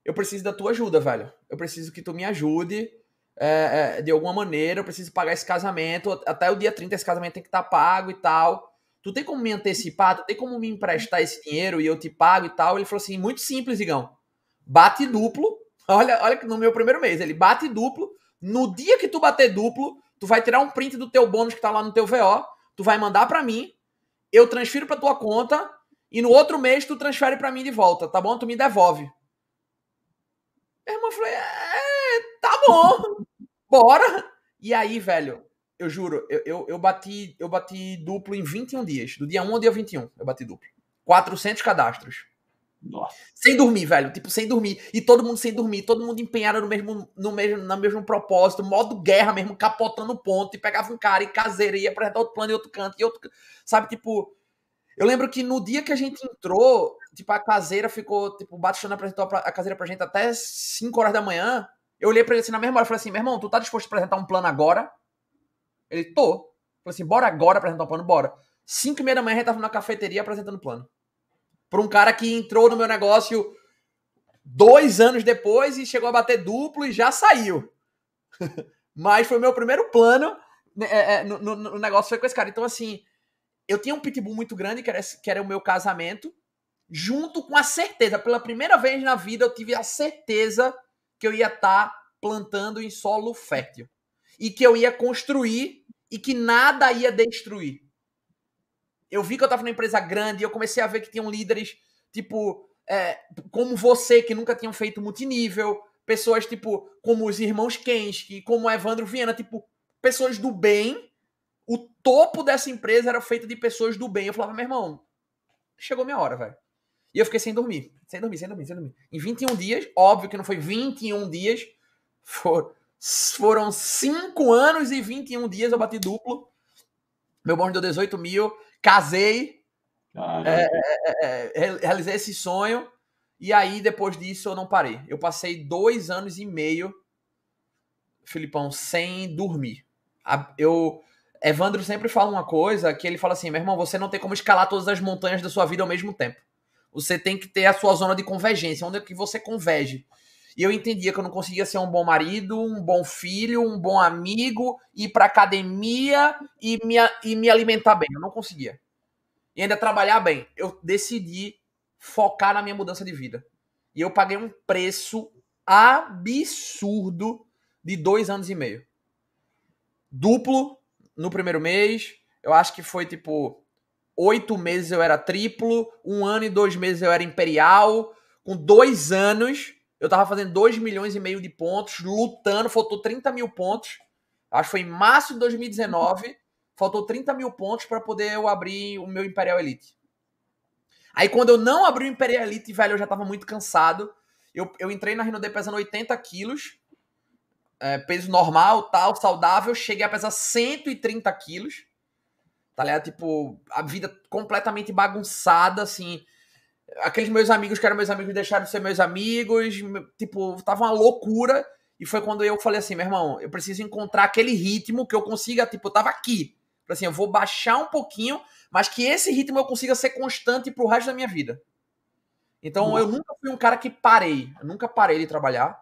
eu preciso da tua ajuda, velho. Eu preciso que tu me ajude é, é, de alguma maneira, eu preciso pagar esse casamento, até o dia 30 esse casamento tem que estar tá pago e tal. Tu tem como me antecipar? Tu tem como me emprestar esse dinheiro e eu te pago e tal? Ele falou assim, muito simples, Igão. Bate duplo <laughs> Olha, olha que no meu primeiro mês, ele bate duplo. No dia que tu bater duplo, tu vai tirar um print do teu bônus que tá lá no teu VO, tu vai mandar para mim, eu transfiro para tua conta e no outro mês tu transfere para mim de volta, tá bom? Tu me devolve. Meu irmão, falei, é, tá bom, bora. E aí, velho, eu juro, eu, eu, eu, bati eu bati duplo em 21 dias, do dia 1 ao dia 21, eu bati duplo. 400 cadastros. Nossa. Sem dormir, velho. Tipo, sem dormir. E todo mundo sem dormir. Todo mundo empenhado no mesmo, no mesmo, no mesmo propósito. Modo guerra mesmo, capotando ponto. E pegava um cara e caseira. E ia apresentar outro plano em outro canto. E outro... Sabe, tipo... Eu lembro que no dia que a gente entrou, tipo, a caseira ficou... Tipo, o Batistone apresentou a caseira pra gente até 5 horas da manhã. Eu olhei pra ele assim na mesma hora. Falei assim, meu irmão, tu tá disposto a apresentar um plano agora? Ele, tô. Falei assim, bora agora apresentar um plano? Bora. 5 e meia da manhã a gente tava na cafeteria apresentando o plano para um cara que entrou no meu negócio dois anos depois e chegou a bater duplo e já saiu. <laughs> Mas foi o meu primeiro plano né, é, é, no, no, no, negócio foi com esse cara. Então, assim, eu tinha um pitbull muito grande, que era, que era o meu casamento, junto com a certeza. Pela primeira vez na vida, eu tive a certeza que eu ia estar tá plantando em solo fértil. E que eu ia construir e que nada ia destruir eu vi que eu tava numa empresa grande e eu comecei a ver que tinham líderes, tipo, é, como você, que nunca tinham feito multinível, pessoas, tipo, como os irmãos Kensky, como Evandro Viana, tipo, pessoas do bem. O topo dessa empresa era feito de pessoas do bem. Eu falava, meu irmão, chegou minha hora, velho. E eu fiquei sem dormir, sem dormir, sem dormir, sem dormir. Em 21 dias, óbvio que não foi 21 dias, <laughs> for, foram 5 anos e 21 dias eu bati duplo. Meu bônus deu 18 mil casei, é, é, é, realizei esse sonho, e aí depois disso eu não parei. Eu passei dois anos e meio, Filipão, sem dormir. Eu. Evandro sempre fala uma coisa que ele fala assim: meu irmão, você não tem como escalar todas as montanhas da sua vida ao mesmo tempo. Você tem que ter a sua zona de convergência, onde é que você converge. E eu entendia que eu não conseguia ser um bom marido, um bom filho, um bom amigo, ir pra academia e me, e me alimentar bem. Eu não conseguia. E ainda trabalhar bem. Eu decidi focar na minha mudança de vida. E eu paguei um preço absurdo de dois anos e meio. Duplo no primeiro mês. Eu acho que foi tipo oito meses eu era triplo, um ano e dois meses eu era imperial, com dois anos eu tava fazendo 2 milhões e meio de pontos, lutando, faltou 30 mil pontos. Acho que foi em março de 2019, faltou 30 mil pontos para poder eu abrir o meu Imperial Elite. Aí quando eu não abri o Imperial Elite, velho, eu já tava muito cansado. Eu, eu entrei na Rinode pesando 80 quilos, é, peso normal, tal, saudável. Cheguei a pesar 130 quilos. Tá ligado? Tipo, a vida completamente bagunçada, assim aqueles meus amigos que eram meus amigos deixaram de ser meus amigos, tipo, tava uma loucura. E foi quando eu falei assim, meu irmão, eu preciso encontrar aquele ritmo que eu consiga, tipo, eu tava aqui. Assim, eu vou baixar um pouquinho, mas que esse ritmo eu consiga ser constante pro resto da minha vida. Então, Nossa. eu nunca fui um cara que parei. Eu nunca parei de trabalhar.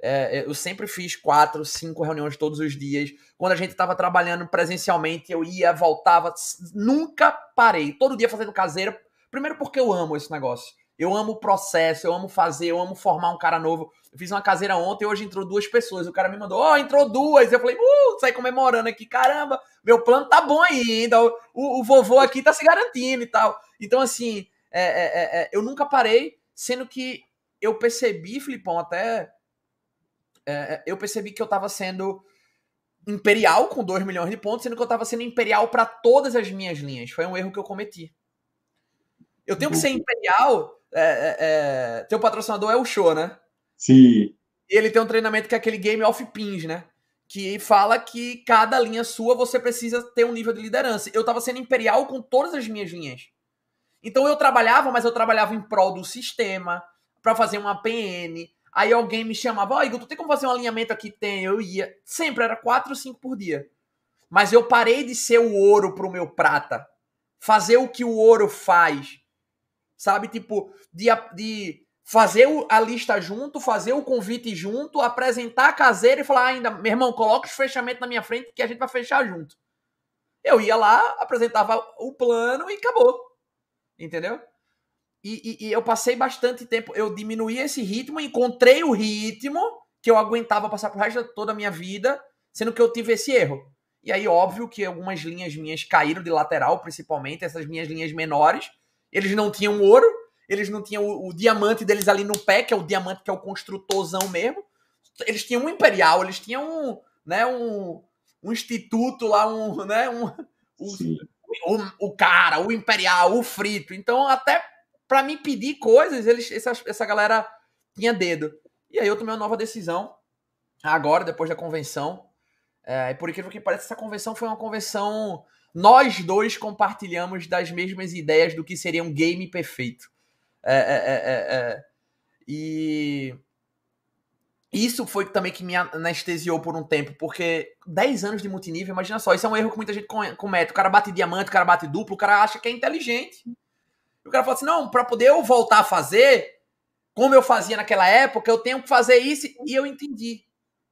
É, eu sempre fiz quatro, cinco reuniões todos os dias. Quando a gente estava trabalhando presencialmente, eu ia, voltava. Nunca parei. Todo dia fazendo caseiro Primeiro porque eu amo esse negócio. Eu amo o processo, eu amo fazer, eu amo formar um cara novo. Eu fiz uma caseira ontem e hoje entrou duas pessoas. O cara me mandou, ó, oh, entrou duas. Eu falei, uh, saí comemorando aqui, caramba, meu plano tá bom ainda. O, o, vovô aqui tá se garantindo e tal. Então, assim, é, é, é, é eu nunca parei, sendo que eu percebi, Filipão, até. É, é, eu percebi que eu tava sendo imperial com 2 milhões de pontos, sendo que eu tava sendo imperial para todas as minhas linhas. Foi um erro que eu cometi. Eu tenho que ser imperial. É, é, é, teu patrocinador é o show, né? Sim. E ele tem um treinamento que é aquele Game of Pins, né? Que fala que cada linha sua você precisa ter um nível de liderança. Eu tava sendo imperial com todas as minhas linhas. Então eu trabalhava, mas eu trabalhava em prol do sistema, para fazer uma PN. Aí alguém me chamava, ó, oh, Igor, tu tem como fazer um alinhamento aqui? Tem, eu ia. Sempre, era 4 ou 5 por dia. Mas eu parei de ser o ouro pro meu prata. Fazer o que o ouro faz sabe? Tipo, de, de fazer a lista junto, fazer o convite junto, apresentar a caseira e falar ainda, meu irmão, coloca os fechamentos na minha frente que a gente vai fechar junto. Eu ia lá, apresentava o plano e acabou. Entendeu? E, e, e eu passei bastante tempo, eu diminuí esse ritmo, encontrei o ritmo que eu aguentava passar pro resto de toda a minha vida, sendo que eu tive esse erro. E aí, óbvio que algumas linhas minhas caíram de lateral, principalmente, essas minhas linhas menores, eles não tinham ouro, eles não tinham o, o, diamante deles ali no pé, que é o diamante que é o construtorzão mesmo. Eles tinham um imperial, eles tinham um, né, um, um instituto lá, um, né, um, o, o, cara, o imperial, o frito. Então, até para me pedir coisas, eles, essa, essa galera tinha dedo. E aí eu tomei uma nova decisão, agora, depois da convenção. É, por incrível que pareça, essa convenção foi uma convenção nós dois compartilhamos das mesmas ideias do que seria um game perfeito. É, é, é, é, é. e isso foi também que me anestesiou por um tempo, porque 10 anos de multinível, imagina só, isso é um erro que muita gente comete. O cara bate diamante, o cara bate duplo, o cara acha que é inteligente. E o cara fala assim: não, para poder eu voltar a fazer, como eu fazia naquela época, eu tenho que fazer isso. E eu entendi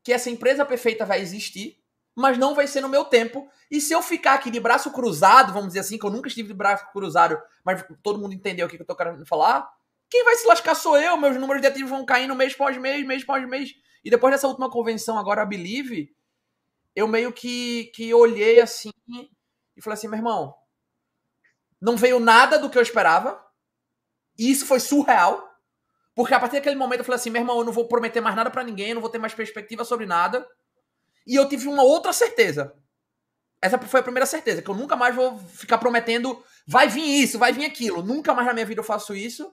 que essa empresa perfeita vai existir mas não vai ser no meu tempo. E se eu ficar aqui de braço cruzado, vamos dizer assim, que eu nunca estive de braço cruzado, mas todo mundo entendeu o que eu tô querendo falar, quem vai se lascar sou eu, meus números de ativos vão caindo mês após mês, mês após mês. E depois dessa última convenção, agora a Believe, eu meio que, que olhei assim e falei assim, meu irmão, não veio nada do que eu esperava. E isso foi surreal. Porque a partir daquele momento eu falei assim, meu irmão, eu não vou prometer mais nada para ninguém, eu não vou ter mais perspectiva sobre nada. E eu tive uma outra certeza. Essa foi a primeira certeza, que eu nunca mais vou ficar prometendo, vai vir isso, vai vir aquilo. Nunca mais na minha vida eu faço isso.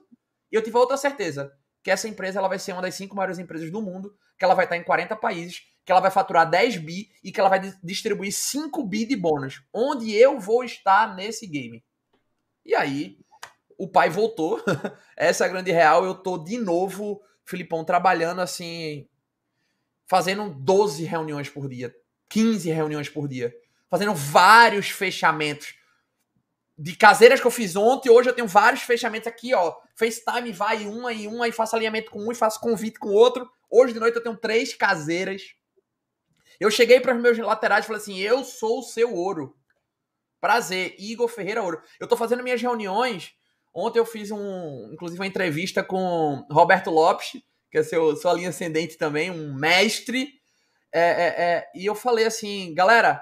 E eu tive outra certeza, que essa empresa ela vai ser uma das cinco maiores empresas do mundo, que ela vai estar em 40 países, que ela vai faturar 10 bi e que ela vai distribuir 5 bi de bônus. Onde eu vou estar nesse game. E aí, o pai voltou. <laughs> essa é a grande real. Eu tô de novo, Filipão, trabalhando assim fazendo 12 reuniões por dia, 15 reuniões por dia, fazendo vários fechamentos. De caseiras que eu fiz ontem, hoje eu tenho vários fechamentos aqui, ó. FaceTime vai uma e uma, aí faço alinhamento com um e faço convite com outro. Hoje de noite eu tenho três caseiras. Eu cheguei para os meus laterais e falei assim: eu sou o seu ouro. Prazer, Igor Ferreira Ouro. Eu tô fazendo minhas reuniões. Ontem eu fiz um, inclusive, uma entrevista com Roberto Lopes que é seu, sua linha ascendente também, um mestre. É, é, é, e eu falei assim, galera,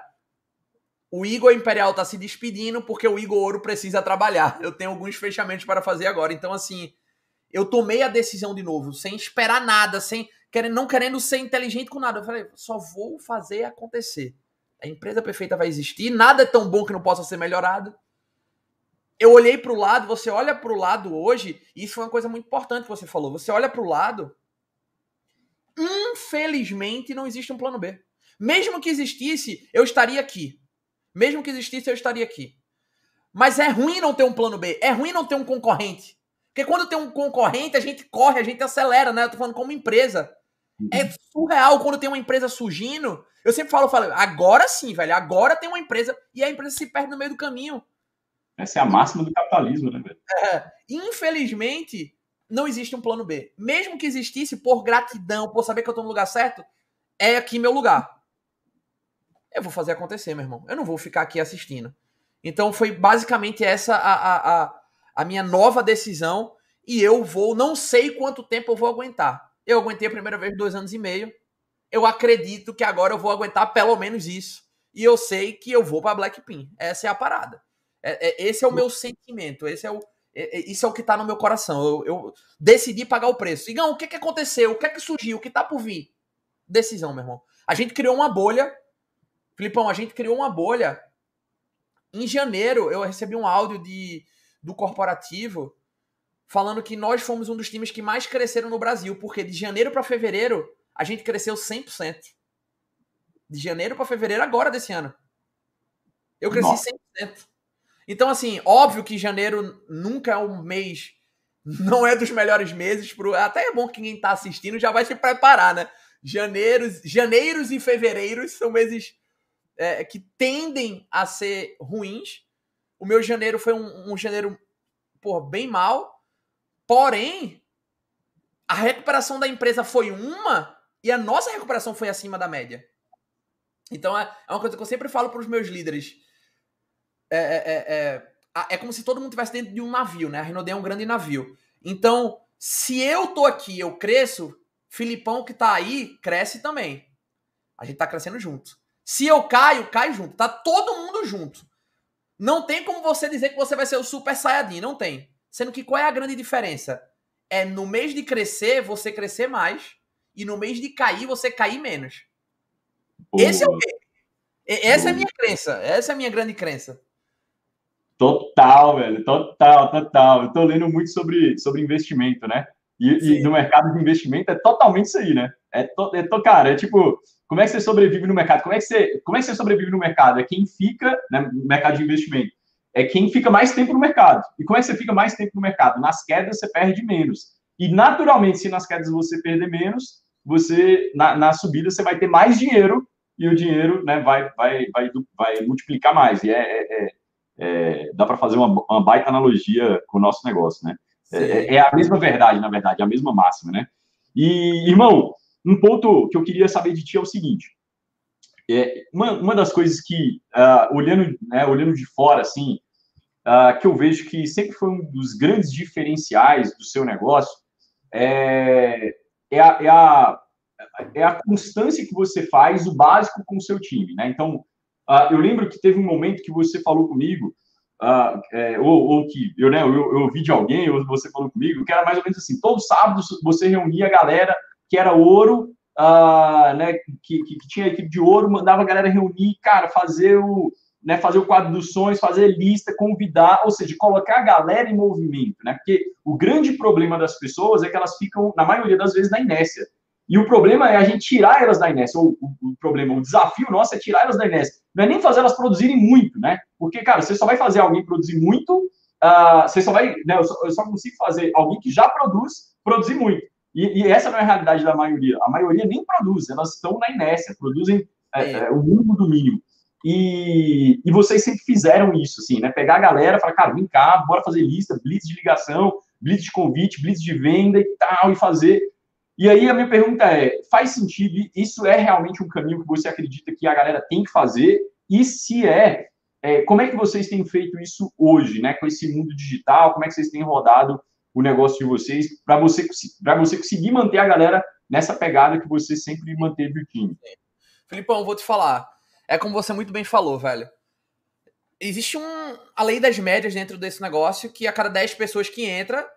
o Igor Imperial tá se despedindo porque o Igor Ouro precisa trabalhar. Eu tenho alguns fechamentos para fazer agora. Então, assim, eu tomei a decisão de novo, sem esperar nada, sem querendo, não querendo ser inteligente com nada. Eu falei, só vou fazer acontecer. A empresa perfeita vai existir, nada é tão bom que não possa ser melhorado. Eu olhei para o lado, você olha para o lado hoje, e isso foi uma coisa muito importante que você falou. Você olha para o lado, infelizmente não existe um plano B. Mesmo que existisse, eu estaria aqui. Mesmo que existisse, eu estaria aqui. Mas é ruim não ter um plano B. É ruim não ter um concorrente. Porque quando tem um concorrente, a gente corre, a gente acelera, né? Eu tô falando como empresa. É surreal quando tem uma empresa surgindo. Eu sempre falo, falo, agora sim, velho. Agora tem uma empresa e a empresa se perde no meio do caminho. Essa é a máxima do capitalismo, né, velho? É, infelizmente, não existe um plano B. Mesmo que existisse, por gratidão, por saber que eu tô no lugar certo, é aqui meu lugar eu vou fazer acontecer, meu irmão. Eu não vou ficar aqui assistindo. Então foi basicamente essa a, a, a, minha nova decisão. E eu vou, não sei quanto tempo eu vou aguentar. Eu aguentei a primeira vez dois anos e meio. Eu acredito que agora eu vou aguentar pelo menos isso. E eu sei que eu vou para Blackpink. Essa é a parada. É, é, esse é o meu sentimento. Esse é o, isso é o que tá no meu coração. Eu, eu decidi pagar o preço. Igão, o que, que aconteceu? O que é que surgiu? O que tá por vir? Decisão, meu irmão. A gente criou uma bolha Filipão, a gente criou uma bolha. Em janeiro, eu recebi um áudio de, do corporativo falando que nós fomos um dos times que mais cresceram no Brasil, porque de janeiro para fevereiro a gente cresceu 100%. De janeiro para fevereiro agora desse ano. Eu cresci Nossa. 100%. Então, assim, óbvio que janeiro nunca é um mês, <laughs> não é dos melhores meses. Pro, até é bom que quem está assistindo já vai se preparar, né? Janeiros, janeiros e fevereiros são meses é, que tendem a ser ruins. O meu janeiro foi um, um janeiro por bem mal. Porém, a recuperação da empresa foi uma e a nossa recuperação foi acima da média. Então é, é uma coisa que eu sempre falo para os meus líderes. É, é, é, é, como se todo mundo estivesse dentro de um navio, né? A Renault é um grande navio. Então, se eu tô aqui, eu cresço, Filipão que tá aí cresce também. A gente tá crescendo junto. Se eu caio, cai junto. Tá todo mundo junto. Não tem como você dizer que você vai ser o Super Saiyajin. Não tem. Sendo que qual é a grande diferença? É no mês de crescer, você crescer mais. E no mês de cair, você cair menos. Esse é o quê? Essa é a minha crença. Essa é a minha grande crença. Total, velho. Total, total. Eu tô lendo muito sobre, sobre investimento, né? E, e, no mercado de investimento é totalmente isso aí, né? É, to, é to, cara, é tipo, como é que você sobrevive no mercado? Como é que você, como é que você sobrevive no mercado? É quem fica né, no mercado de investimento. É quem fica mais tempo no mercado. E como é que você fica mais tempo no mercado? Nas quedas você perde menos. E naturalmente, se nas quedas você perder menos, você na, na subida você vai ter mais dinheiro e o dinheiro né, vai, vai, vai, vai multiplicar mais. E é, é, é, é dá para fazer uma, uma baita analogia com o nosso negócio, né? É, é, a mesma verdade, na verdade, é a mesma máxima, né? E, irmão, um ponto que eu queria saber de ti é o seguinte. É, uma, uma das coisas que, uh, olhando, né, olhando de fora, assim, uh, que eu vejo que sempre foi um dos grandes diferenciais do seu negócio é, é, a, é, a, é a constância que você faz, o básico com o seu time, né? Então, uh, eu lembro que teve um momento que você falou comigo Uh, é, ou, ou, que eu, né, eu, eu, ouvi de alguém, ou você falou comigo, que era mais ou menos assim: todo sábado você reunia a galera que era ouro, uh, né, que, que, que, tinha equipe de ouro, mandava a galera reunir, cara, fazer o, né, fazer o quadro dos sonhos, fazer lista, convidar, ou seja, colocar a galera em movimento, né? Porque o grande problema das pessoas é que elas ficam, na maioria das vezes, na inércia. E o problema é a gente tirar elas da inércia. Ou o, o, problema, o desafio nosso é tirar elas da inércia. Não é nem fazer elas produzirem muito, né? Porque, cara, você só vai fazer alguém produzir muito, uh, você só vai. Né, eu, só, eu só consigo fazer alguém que já produz, produzir muito. E, e, essa não é a realidade da maioria. A maioria nem produz, elas estão na inércia, produzem é, é. o mínimo do mínimo. E, e vocês sempre fizeram isso, assim, né? Pegar a galera, falar, cara, vem cá, bora fazer lista, blitz de ligação, blitz de convite, blitz de venda e tal, e fazer. E aí a minha pergunta é: faz sentido? Isso é realmente um caminho que você acredita que a galera tem que fazer? E se é, é como é que vocês têm feito isso hoje, né? Com esse mundo digital, como é que vocês têm rodado o negócio de vocês para você, para você conseguir manter a galera nessa pegada que você sempre manteve o time? Filipão, vou te falar. É como você muito bem falou, velho. existe um, a lei das médias dentro desse negócio que a cada 10 pessoas que entra,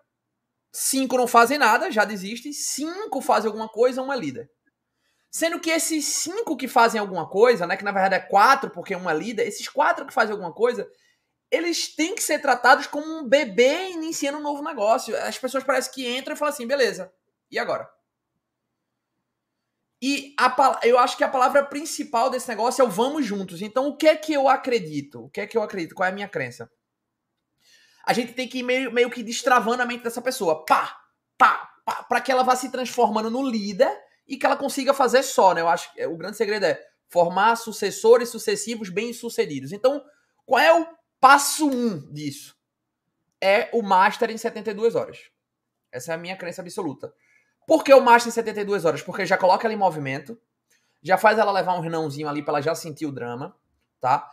5 não fazem nada, já desistem, 5 fazem alguma coisa, uma líder. Sendo que esses 5 que fazem alguma coisa, né, que na verdade é 4 porque uma líder, esses 4 que fazem alguma coisa, eles têm que ser tratados como um bebê iniciando um novo negócio. As pessoas parecem que entram e falam assim, beleza, e agora? E a, eu acho que a palavra principal desse negócio é o vamos juntos. Então, o que é que eu acredito? O que é que eu acredito? Qual é a minha crença? A gente tem que ir meio, meio que destravando a mente dessa pessoa. Pá, pá, pá, para que ela vá se transformando no líder e que ela consiga fazer só, né? Eu acho que o grande segredo é formar sucessores sucessivos bem-sucedidos. Então, qual é o passo um disso? É o Master em 72 horas. Essa é a minha crença absoluta. Por que o Master em 72 horas? Porque já coloca ela em movimento, já faz ela levar um renãozinho ali para ela já sentir o drama, tá?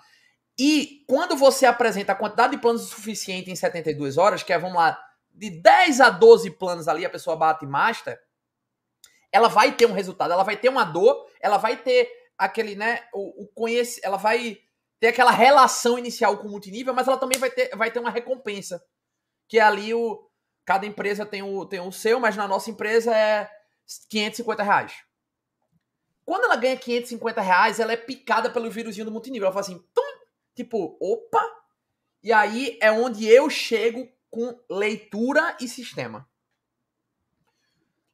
E quando você apresenta a quantidade de planos suficiente em 72 horas, que é, vamos lá, de 10 a 12 planos ali, a pessoa bate Master, ela vai ter um resultado, ela vai ter uma dor, ela vai ter aquele, né, o, o conhece, ela vai ter aquela relação inicial com o multinível, mas ela também vai ter, vai ter uma recompensa, que é ali o, Cada empresa tem o, tem o seu, mas na nossa empresa é 550 reais. Quando ela ganha 550 reais, ela é picada pelo vírusinho do multinível. Ela fala assim, tipo, opa! E aí é onde eu chego com leitura e sistema.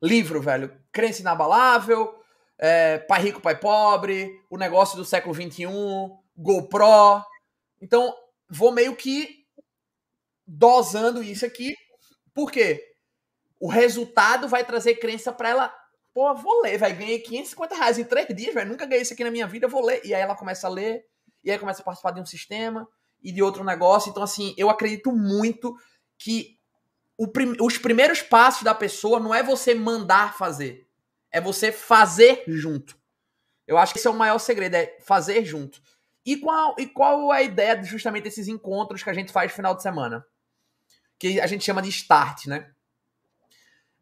Livro, velho. Crença inabalável, é, Pai Rico, Pai Pobre, O Negócio do Século XXI, GoPro. Então, vou meio que dosando isso aqui por quê? O resultado vai trazer crença para ela. Pô, vou ler, vai ganhar 550 reais em três dias, velho. Nunca ganhei isso aqui na minha vida, vou ler. E aí ela começa a ler, e aí começa a participar de um sistema e de outro negócio. Então, assim, eu acredito muito que prim... os primeiros passos da pessoa não é você mandar fazer, é você fazer junto. Eu acho que esse é o maior segredo, é fazer junto. E qual, e qual é a ideia de justamente desses encontros que a gente faz no final de semana? que a gente chama de start, né?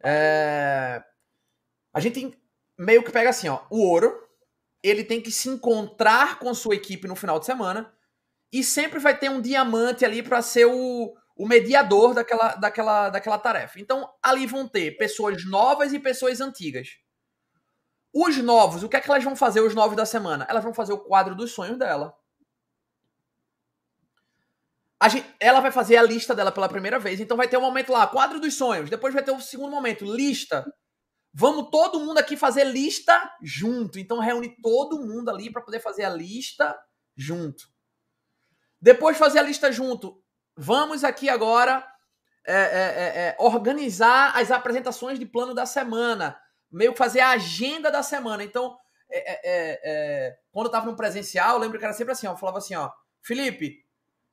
É... A gente meio que pega assim, ó, o ouro, ele tem que se encontrar com sua equipe no final de semana e sempre vai ter um diamante ali para ser o, o mediador daquela, daquela, daquela tarefa. Então, ali vão ter pessoas novas e pessoas antigas. Os novos, o que é que elas vão fazer, os novos da semana? Elas vão fazer o quadro dos sonhos dela. Gente, ela vai fazer a lista dela pela primeira vez, então vai ter um momento lá, quadro dos sonhos. Depois vai ter o um segundo momento, lista. Vamos todo mundo aqui fazer lista junto. Então reúne todo mundo ali para poder fazer a lista junto. Depois fazer a lista junto. Vamos aqui agora é, é, é, é organizar as apresentações de plano da semana. Meio que fazer a agenda da semana. Então, é, é, quando eu estava no presencial, eu lembro que era sempre assim, ó, eu falava assim, ó, Felipe,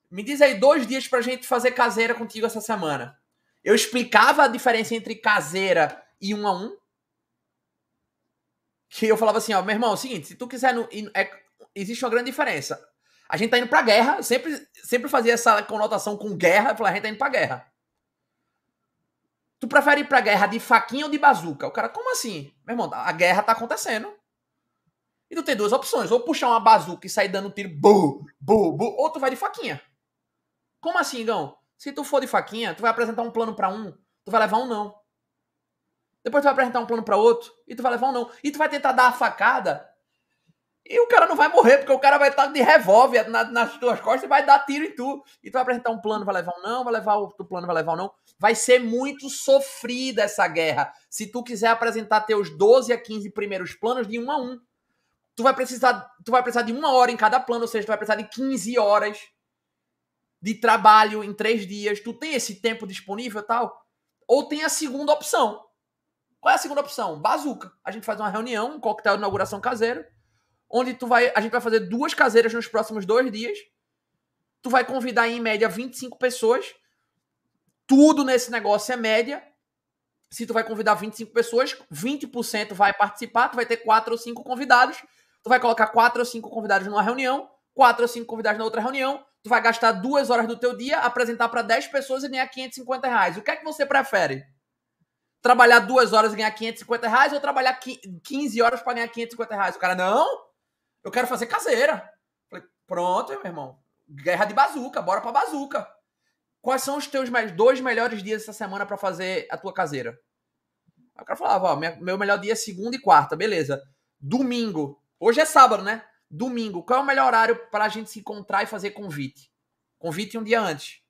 me diz aí dois dias pra gente fazer caseira contigo essa semana. Eu explicava a diferença entre caseira e um a um. Que eu falava assim, ó, meu irmão, é o seguinte, se tu quiser. No, é, existe uma grande diferença. A gente tá indo pra guerra, sempre, sempre fazia essa conotação com guerra, eu falei, a gente tá indo pra guerra. Tu prefere ir pra guerra de faquinha ou de bazuca? O cara, como assim? Meu irmão, a guerra tá acontecendo. E tu tem duas opções, ou puxar uma bazuca e sair dando tiro, bu, bu, bu, ou tu vai de faquinha. Como assim, Gão? Se tu for de faquinha, tu vai apresentar um plano para um, tu vai levar um não. Depois tu vai apresentar um plano para outro e tu vai levar um não. E tu vai tentar dar a facada e o cara não vai morrer, porque o cara vai estar de revólver na, nas tuas costas e vai dar tiro em tu. E tu vai apresentar um plano, vai levar um não, vai levar outro plano, vai levar um não. Vai ser muito sofrida essa guerra. Se tu quiser apresentar teus 12 a 15 primeiros planos de um a um. Tu vai precisar, tu vai precisar de uma hora em cada plano, ou seja, tu vai precisar de 15 horas de trabalho em três dias, tu tem esse tempo disponível tal? Ou tem a segunda opção. Qual é a segunda opção? Bazuca. A gente faz uma reunião, um coquetel de inauguração caseiro, onde tu vai, a gente vai fazer duas caseiras nos próximos dois dias. Tu vai convidar em média 25 pessoas. Tudo nesse negócio é média. Se tu vai convidar 25 pessoas, 20% vai participar, tu vai ter quatro ou cinco convidados. Tu vai colocar quatro ou cinco convidados numa reunião, quatro ou cinco convidados na outra reunião tu vai gastar duas horas do teu dia, apresentar para 10 pessoas e ganhar 550 reais. O que é que você prefere? Trabalhar duas horas e ganhar 550 reais ou trabalhar 15 horas para ganhar 550 reais? O cara, não, eu quero fazer caseira. Falei, pronto, meu irmão. guerra de bazuca, bora pra bazuca. Quais são os teus dois melhores dias essa semana para fazer a tua caseira? Aí o cara falava, ó, meu melhor dia é segunda e quarta, beleza. Domingo. Hoje é sábado, né? Domingo. Qual é o melhor horário para a gente se encontrar e fazer convite? Convite um dia antes.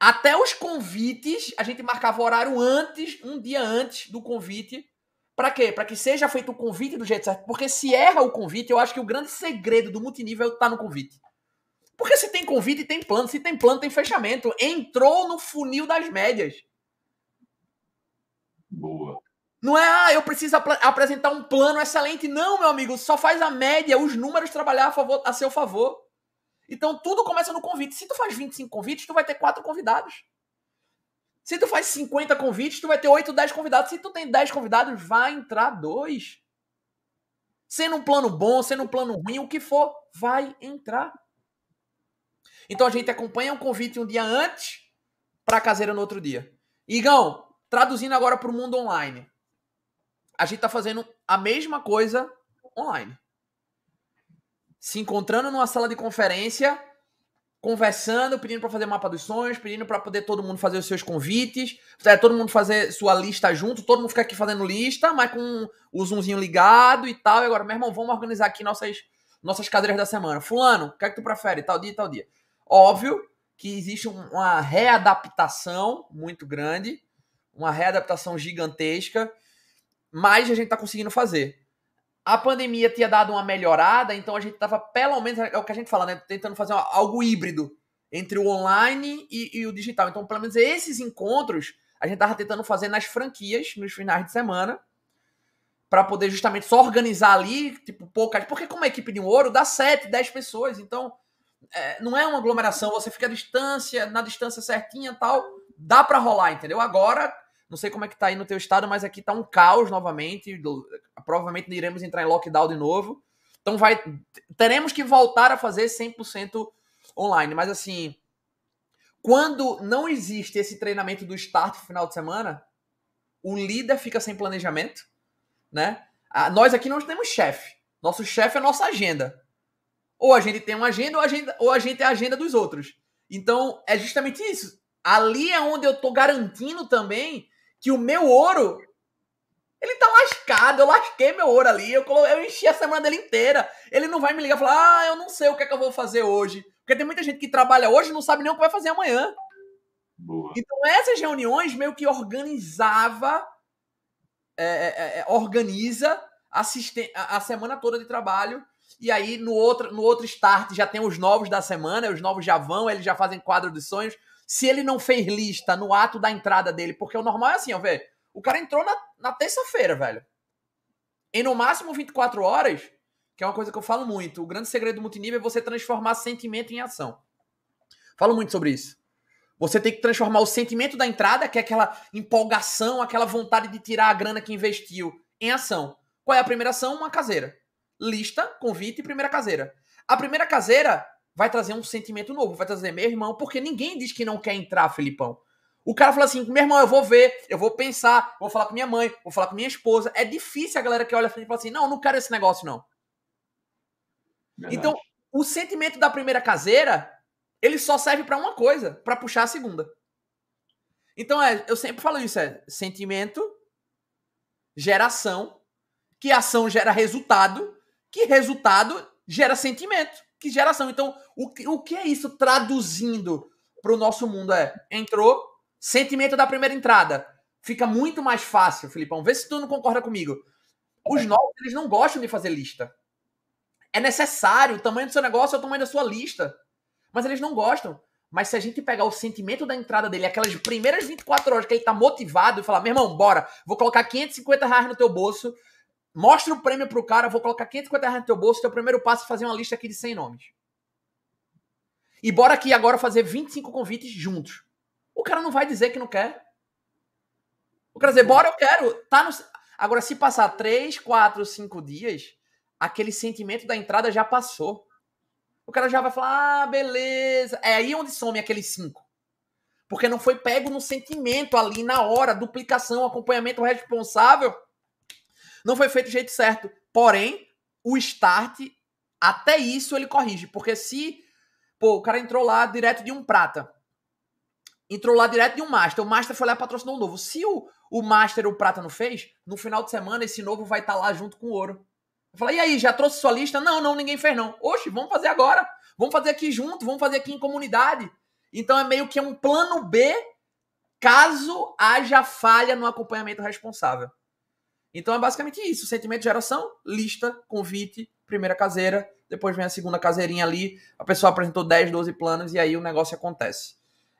Até os convites, a gente marcava o horário antes, um dia antes do convite. Para quê? Para que seja feito o convite do jeito certo. Porque se erra o convite, eu acho que o grande segredo do multinível tá no convite. Porque se tem convite, tem plano. Se tem plano, tem fechamento. Entrou no funil das médias. Boa. Não é, ah, eu preciso ap apresentar um plano excelente. Não, meu amigo, só faz a média, os números trabalhar a, favor, a seu favor. Então tudo começa no convite. Se tu faz 25 convites, tu vai ter quatro convidados. Se tu faz 50 convites, tu vai ter 8, 10 convidados. Se tu tem 10 convidados, vai entrar dois. Sendo um plano bom, sendo um plano ruim, o que for, vai entrar. Então a gente acompanha um convite um dia antes para caseira no outro dia. Igão, traduzindo agora para o mundo online. A gente está fazendo a mesma coisa online se encontrando numa sala de conferência, conversando, pedindo para fazer mapa dos sonhos, pedindo para poder todo mundo fazer os seus convites, é, todo mundo fazer sua lista junto, todo mundo ficar aqui fazendo lista, mas com o zoomzinho ligado e tal. E agora, meu irmão, vamos organizar aqui nossas, nossas cadeiras da semana. Fulano, o que é que tu prefere? Tal dia, tal dia. Óbvio que existe uma readaptação muito grande, uma readaptação gigantesca, mas a gente está conseguindo fazer a pandemia tinha dado uma melhorada, então a gente estava, pelo menos, é o que a gente fala, né? Tentando fazer algo híbrido entre o online e, e o digital. Então, pelo menos esses encontros a gente estava tentando fazer nas franquias, nos finais de semana, para poder justamente só organizar ali, tipo, poucas. Porque, como a equipe de um ouro, dá 7, 10 pessoas. Então, é, não é uma aglomeração, você fica à distância, na distância certinha tal. Dá para rolar, entendeu? Agora não sei como é que tá aí no teu estado, mas aqui tá um caos novamente. Provavelmente iremos entrar em lockdown de novo. Então vai teremos que voltar a fazer 100% online, mas assim, quando não existe esse treinamento do start final de semana, o líder fica sem planejamento, né? Ah, nós aqui não temos chefe. Nosso chefe é nossa agenda. Ou a gente tem uma agenda ou a gente, ou a gente é a agenda dos outros. Então, é justamente isso. Ali é onde eu tô garantindo também que o meu ouro ele tá lascado, eu lasquei meu ouro ali, eu, eu enchi a semana dele inteira. Ele não vai me ligar e falar, ah, eu não sei o que é que eu vou fazer hoje. Porque tem muita gente que trabalha hoje e não sabe nem o que vai fazer amanhã. Boa. Então essas reuniões meio que organizava, é, é, é, organiza a, a semana toda de trabalho. E aí no outro, no outro start já tem os novos da semana, os novos já vão, eles já fazem quadro dos sonhos se ele não fez lista no ato da entrada dele, porque o normal é assim, ó, velho. O cara entrou na, na terça-feira, velho. Em no máximo 24 horas, que é uma coisa que eu falo muito, o grande segredo do multinível é você transformar sentimento em ação. Falo muito sobre isso. Você tem que transformar o sentimento da entrada, que é aquela empolgação, aquela vontade de tirar a grana que investiu, em ação. Qual é a primeira ação? Uma caseira. Lista, convite e primeira caseira. A primeira caseira vai trazer um sentimento novo, vai trazer meu irmão, porque ninguém diz que não quer entrar, Filipão. O cara fala assim: meu irmão, eu vou ver, eu vou pensar, vou falar com minha mãe, vou falar com minha esposa. É difícil a galera que olha frente e fala assim: não, não quero esse negócio, não. Verdade. Então, o sentimento da primeira caseira, ele só serve para uma coisa, para puxar a segunda. Então, é, eu sempre falo isso: é sentimento, geração, que ação gera resultado, que resultado gera sentimento que geração. Então, o, o que é isso traduzindo para o nosso mundo? É, entrou, sentimento da primeira entrada. Fica muito mais fácil, Filipão. Vê se tu não concorda comigo. Os novos, eles não gostam de fazer lista. É necessário, o tamanho do seu negócio é o tamanho da sua lista. Mas eles não gostam. Mas se a gente pegar o sentimento da entrada dele, aquelas primeiras 24 horas que ele tá motivado e falar, meu irmão, bora, vou colocar 550 reais no teu bolso, Mostra o prêmio pro cara, vou colocar 550 reais no teu bolso, teu primeiro passo é fazer uma lista aqui de 100 nomes. E bora aqui agora fazer 25 convites juntos. O cara não vai dizer que não quer. O cara dizer, bora, eu quero. Tá no... Agora, se passar 3, 4, 5 dias, aquele sentimento da entrada já passou. O cara já vai falar, ah, beleza. É aí onde some aqueles 5. Porque não foi pego no sentimento ali na hora, duplicação, acompanhamento responsável não foi feito do jeito certo. Porém, o start, até isso ele corrige. Porque se. Pô, o cara entrou lá direto de um prata. Entrou lá direto de um Master. O Master foi lá e patrocinou o novo. Se o, o Master o Prata não fez, no final de semana esse novo vai estar tá lá junto com o ouro. Eu falei, e aí, já trouxe sua lista? Não, não, ninguém fez não. Oxe, vamos fazer agora. Vamos fazer aqui junto, vamos fazer aqui em comunidade. Então é meio que um plano B caso haja falha no acompanhamento responsável. Então é basicamente isso: sentimento de geração, lista, convite, primeira caseira, depois vem a segunda caseirinha ali, a pessoa apresentou 10, 12 planos e aí o negócio acontece.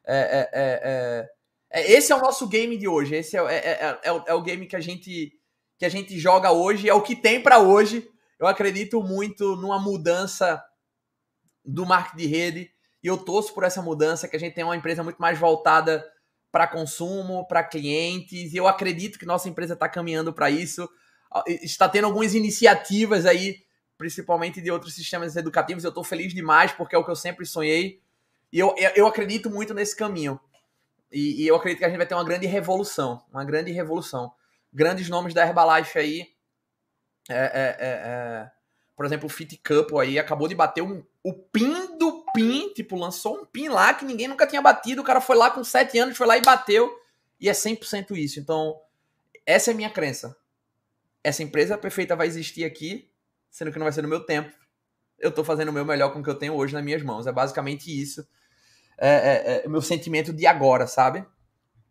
É, é, é, é, esse é o nosso game de hoje. Esse é, é, é, o, é o game que a gente que a gente joga hoje, é o que tem para hoje. Eu acredito muito numa mudança do marketing de rede e eu torço por essa mudança, que a gente tem uma empresa muito mais voltada para consumo, para clientes, e eu acredito que nossa empresa está caminhando para isso. Está tendo algumas iniciativas aí, principalmente de outros sistemas educativos. Eu estou feliz demais, porque é o que eu sempre sonhei. E eu, eu acredito muito nesse caminho. E, e, eu acredito que a gente vai ter uma grande revolução. Uma grande revolução. Grandes nomes da Herbalife aí. É, é, é, é por exemplo, o Fit Couple aí acabou de bater um, o pin pin, tipo, lançou um pin lá que ninguém nunca tinha batido. O cara foi lá com 7 anos, foi lá e bateu. E é 100% isso. Então, essa é a minha crença. Essa empresa perfeita vai existir aqui, sendo que não vai ser no meu tempo. Eu tô fazendo o meu melhor com o que eu tenho hoje nas minhas mãos. É basicamente isso. É, é, é o meu sentimento de agora, sabe?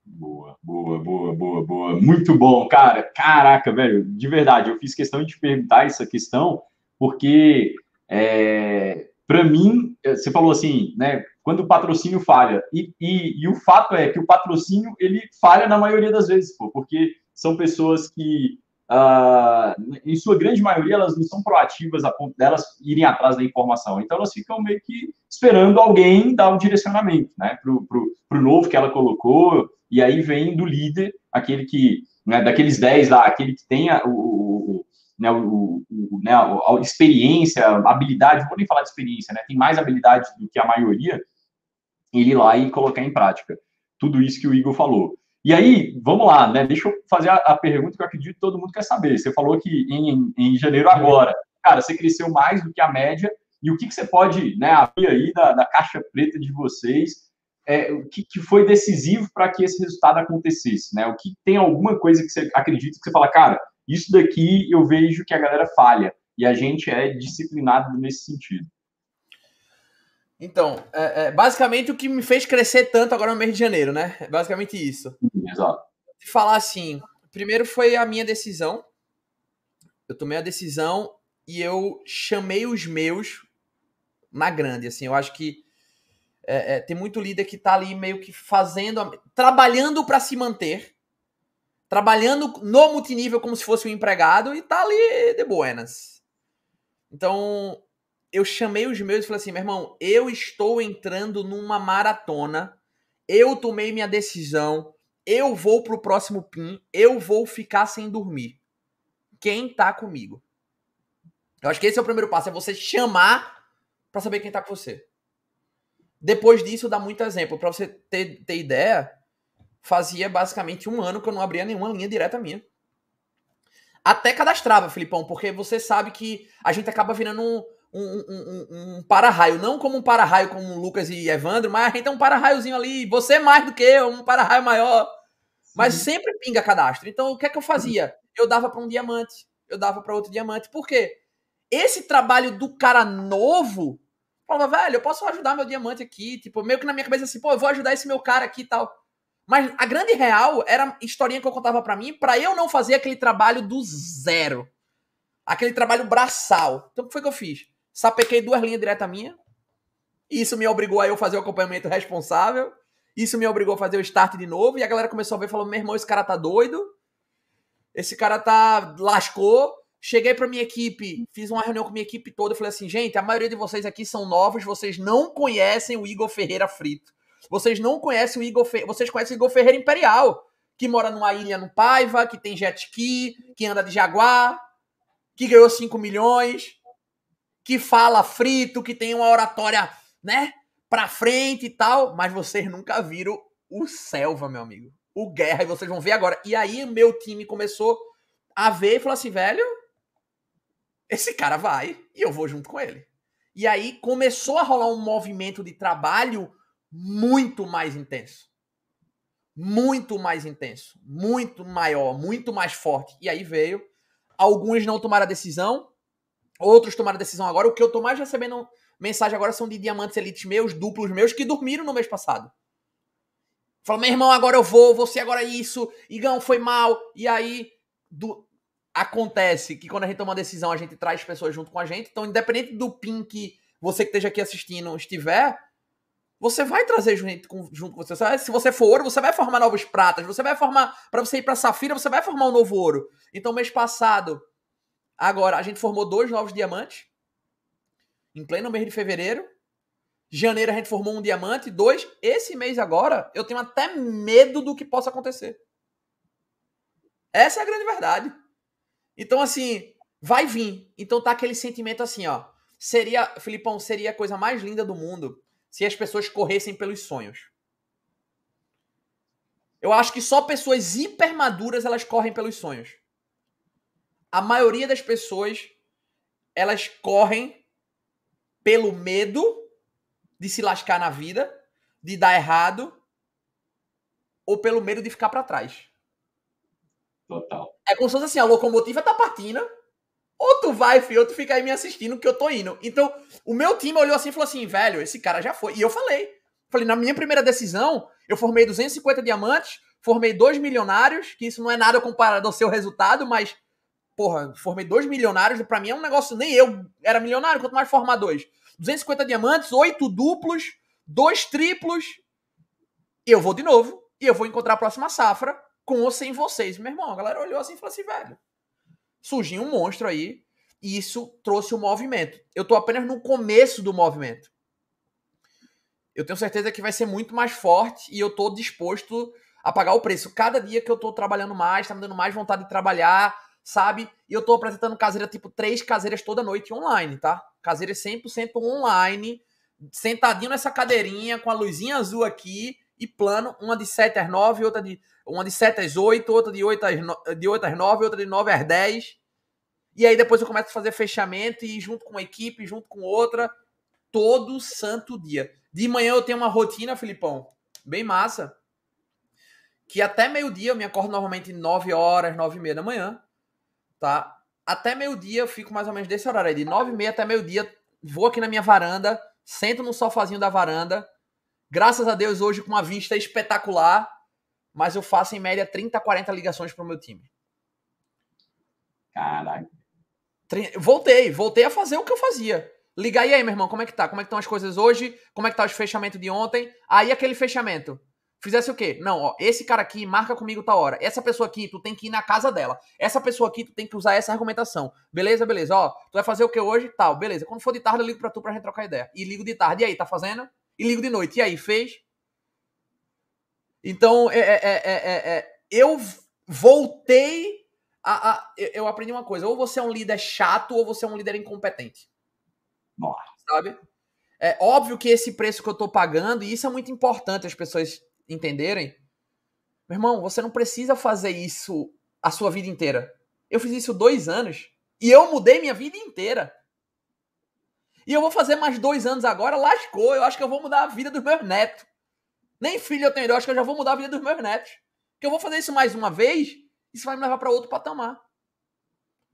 Boa, boa, boa, boa, boa. Muito bom, cara. Caraca, velho. De verdade, eu fiz questão de te perguntar essa questão porque é, para mim, é, você falou assim, né? Quando o patrocínio falha, e, e, e, o fato é que o patrocínio ele falha na maioria das vezes, pô, porque são pessoas que, uh, em sua grande maioria, elas não são proativas a ponto delas irem atrás da informação. Então, elas ficam meio que esperando alguém dar o direcionamento, né, para o novo que ela colocou, e aí vem do líder, aquele que, né, daqueles 10 lá, aquele que tem a, o, né, o, o, né, a experiência, habilidade, não vou nem falar de experiência, né, tem mais habilidade do que a maioria, ele ir lá e colocar em prática. Tudo isso que o Igor falou. E aí, vamos lá, né, deixa eu fazer a, a pergunta que eu acredito que todo mundo quer saber. Você falou que em, em janeiro agora, cara, você cresceu mais do que a média, e o que, que você pode né, abrir aí da, da caixa preta de vocês, é, o que, que foi decisivo para que esse resultado acontecesse, né? O que tem alguma coisa que você acredita que você fala, cara, isso daqui eu vejo que a galera falha e a gente é disciplinado nesse sentido. Então, é, é, basicamente o que me fez crescer tanto agora no mês de janeiro, né? É basicamente isso. Exato. De falar assim, primeiro foi a minha decisão. Eu tomei a decisão e eu chamei os meus na grande, assim. Eu acho que é, é tem muito líder que tá ali meio que fazendo, trabalhando para se manter, trabalhando no multinível como se fosse um empregado e tá ali de buenas. Então, eu chamei os meus e falei assim, meu irmão, eu estou entrando numa maratona, eu tomei minha decisão, eu vou pro próximo PIN, eu vou ficar sem dormir. Quem tá comigo? Eu acho que esse é o primeiro passo, é você chamar para saber quem tá com você. Depois disso, dá muito exemplo. Para você ter, ter ideia, fazia basicamente um ano que eu não abria nenhuma linha direta minha. Até cadastrava, Filipão, porque você sabe que a gente acaba virando um, um, um, um para-raio. Não como um para-raio como Lucas e Evandro, mas a gente é um para-raiozinho ali. Você é mais do que eu, um para-raio maior. Mas sempre pinga cadastro. Então, o que é que eu fazia? Eu dava para um diamante, eu dava para outro diamante. Por quê? Esse trabalho do cara novo, falava, velho, eu posso ajudar meu diamante aqui. Tipo, meio que na minha cabeça assim, pô, eu vou ajudar esse meu cara aqui e tal. Mas a grande real era a historinha que eu contava para mim, para eu não fazer aquele trabalho do zero. Aquele trabalho braçal. Então o que foi que eu fiz? Sapequei duas linhas direta minha. Isso me obrigou a eu fazer o acompanhamento responsável. Isso me obrigou a fazer o start de novo. E a galera começou a ver e falou: meu irmão, esse cara tá doido. Esse cara tá. lascou. Cheguei pra minha equipe, fiz uma reunião com minha equipe toda. Falei assim: gente, a maioria de vocês aqui são novos, vocês não conhecem o Igor Ferreira Frito. Vocês não conhecem o Igor Ferreira. Vocês conhecem o Igor Ferreira Imperial, que mora numa ilha no Paiva, que tem jet ski, que anda de jaguar, que ganhou 5 milhões, que fala frito, que tem uma oratória, né, pra frente e tal. Mas vocês nunca viram o Selva, meu amigo. O Guerra, e vocês vão ver agora. E aí meu time começou a ver e falou assim, velho, esse cara vai e eu vou junto com ele. E aí começou a rolar um movimento de trabalho muito mais intenso. Muito mais intenso, muito maior, muito mais forte. E aí veio. Alguns não tomaram a decisão, outros tomaram a decisão agora. O que eu tô mais recebendo mensagem agora são de diamantes elites meus, duplos meus, que dormiram no mês passado. Fala, meu irmão, agora eu vou, você agora isso, Igão, foi mal. E aí, do... acontece que quando a gente toma uma decisão, a gente traz pessoas junto com a gente. Então, independente do PIN que você que esteja aqui assistindo estiver, você vai trazer junto com, junto com você. Se você for ouro, você vai formar novos pratas. Você vai formar. Para você ir para safira, você vai formar um novo ouro. Então, mês passado, agora, a gente formou dois novos diamantes. Em pleno mês de fevereiro. Janeiro a gente formou um diamante. Dois. Esse mês agora, eu tenho até medo do que possa acontecer. Essa é a grande verdade. Então, assim, vai vir. Então tá aquele sentimento assim, ó. Seria, Filipão, seria a coisa mais linda do mundo se as pessoas corressem pelos sonhos. Eu acho que só pessoas hipermaduras elas correm pelos sonhos. A maioria das pessoas elas correm pelo medo de se lascar na vida, de dar errado, ou pelo medo de ficar para trás. Total. É como se fosse assim, a locomotiva tá partindo, ou tu vai, filho, ou tu fica aí me assistindo que eu tô indo. Então, o meu time olhou assim e falou assim, velho, esse cara já foi. E eu falei. Falei, na minha primeira decisão, eu formei 250 diamantes, formei dois milionários, que isso não é nada comparado ao seu resultado, mas, porra, formei dois milionários, para mim é um negócio, nem eu era milionário, quanto mais formar dois. 250 diamantes, oito duplos, dois triplos, eu vou de novo, e eu vou encontrar a próxima safra com ou sem vocês. Meu irmão, a galera olhou assim e falou assim, velho, surgiu um monstro aí e isso trouxe o um movimento. Eu tô apenas no começo do movimento. Eu tenho certeza que vai ser muito mais forte e eu tô disposto a pagar o preço. Cada dia que eu tô trabalhando mais, tá me dando mais vontade de trabalhar, sabe? E eu tô apresentando caseira tipo três caseiras toda noite online, tá? Caseira 100% online, sentadinho nessa cadeirinha com a luzinha azul aqui e plano, uma de 7 às 9, outra de uma de 7 às 8, outra de 8 às, 9, de 8 às 9, outra de 9 às 10. E aí depois eu começo a fazer fechamento e junto com uma equipe, junto com outra, todo santo dia. De manhã eu tenho uma rotina, Filipão, bem massa, que até meio-dia eu me acordo novamente 9 horas, 9 e meia da manhã, tá? Até meio-dia eu fico mais ou menos desse horário aí, de 9 e meia até meio-dia, vou aqui na minha varanda, sento no sofazinho da varanda, graças a Deus hoje com uma vista espetacular, mas eu faço em média 30, 40 ligações para o meu time. Caralho. Voltei, voltei a fazer o que eu fazia. Ligar, e aí, meu irmão, como é que tá? Como é que estão as coisas hoje? Como é que tá os fechamentos de ontem? Aí aquele fechamento. Fizesse o quê? Não, ó, esse cara aqui marca comigo tal hora. Essa pessoa aqui, tu tem que ir na casa dela. Essa pessoa aqui, tu tem que usar essa argumentação. Beleza, beleza. Ó, tu vai fazer o que hoje? Tal, beleza. Quando for de tarde, eu ligo pra tu pra gente trocar ideia. E ligo de tarde. E aí, tá fazendo? E ligo de noite. E aí, fez? Então, é, é, é, é, eu voltei a, a, Eu aprendi uma coisa: ou você é um líder chato, ou você é um líder incompetente. Nossa. Sabe? É óbvio que esse preço que eu tô pagando, e isso é muito importante as pessoas entenderem. Meu irmão, você não precisa fazer isso a sua vida inteira. Eu fiz isso dois anos e eu mudei minha vida inteira. E eu vou fazer mais dois anos agora, lascou. Eu acho que eu vou mudar a vida dos meus netos. Nem filho eu tenho, eu acho que eu já vou mudar a vida dos meus netos. Porque eu vou fazer isso mais uma vez, isso vai me levar para outro patamar.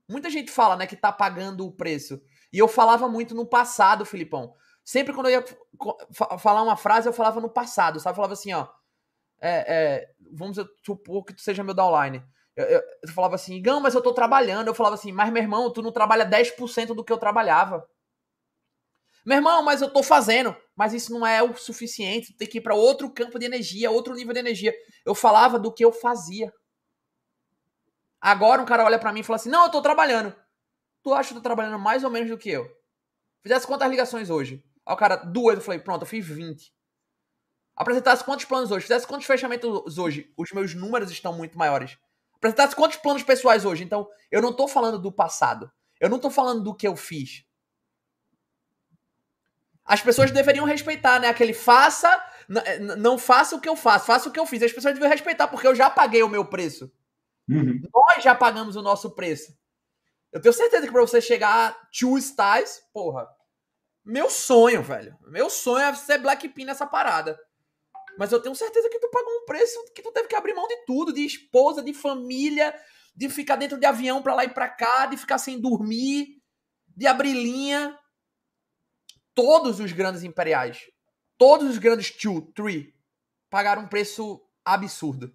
Muita gente fala, né, que tá pagando o preço. E eu falava muito no passado, Filipão. Sempre quando eu ia falar uma frase, eu falava no passado, sabe? Eu falava assim, ó. É, é, vamos supor que tu seja meu downline. Eu, eu, eu falava assim, Gão, mas eu tô trabalhando. Eu falava assim, mas meu irmão, tu não trabalha 10% do que eu trabalhava. Meu irmão, mas eu tô fazendo. Mas isso não é o suficiente. Tem que ir para outro campo de energia, outro nível de energia. Eu falava do que eu fazia. Agora um cara olha para mim e fala assim: Não, eu tô trabalhando. Tu acha que eu tô trabalhando mais ou menos do que eu? Fizesse quantas ligações hoje? Aí o cara, duas. Eu falei: Pronto, eu fiz 20. Apresentasse quantos planos hoje? Fizesse quantos fechamentos hoje? Os meus números estão muito maiores. Apresentasse quantos planos pessoais hoje? Então, eu não tô falando do passado. Eu não tô falando do que eu fiz as pessoas deveriam respeitar, né? Aquele faça, não faça o que eu faço, faça o que eu fiz. As pessoas deveriam respeitar, porque eu já paguei o meu preço. Uhum. Nós já pagamos o nosso preço. Eu tenho certeza que para você chegar a two styles, porra, Meu sonho, velho. Meu sonho é ser Blackpink nessa parada. Mas eu tenho certeza que tu pagou um preço que tu teve que abrir mão de tudo, de esposa, de família, de ficar dentro de avião para lá e para cá, de ficar sem dormir, de abrir linha. Todos os grandes imperiais, todos os grandes two, three, pagaram um preço absurdo.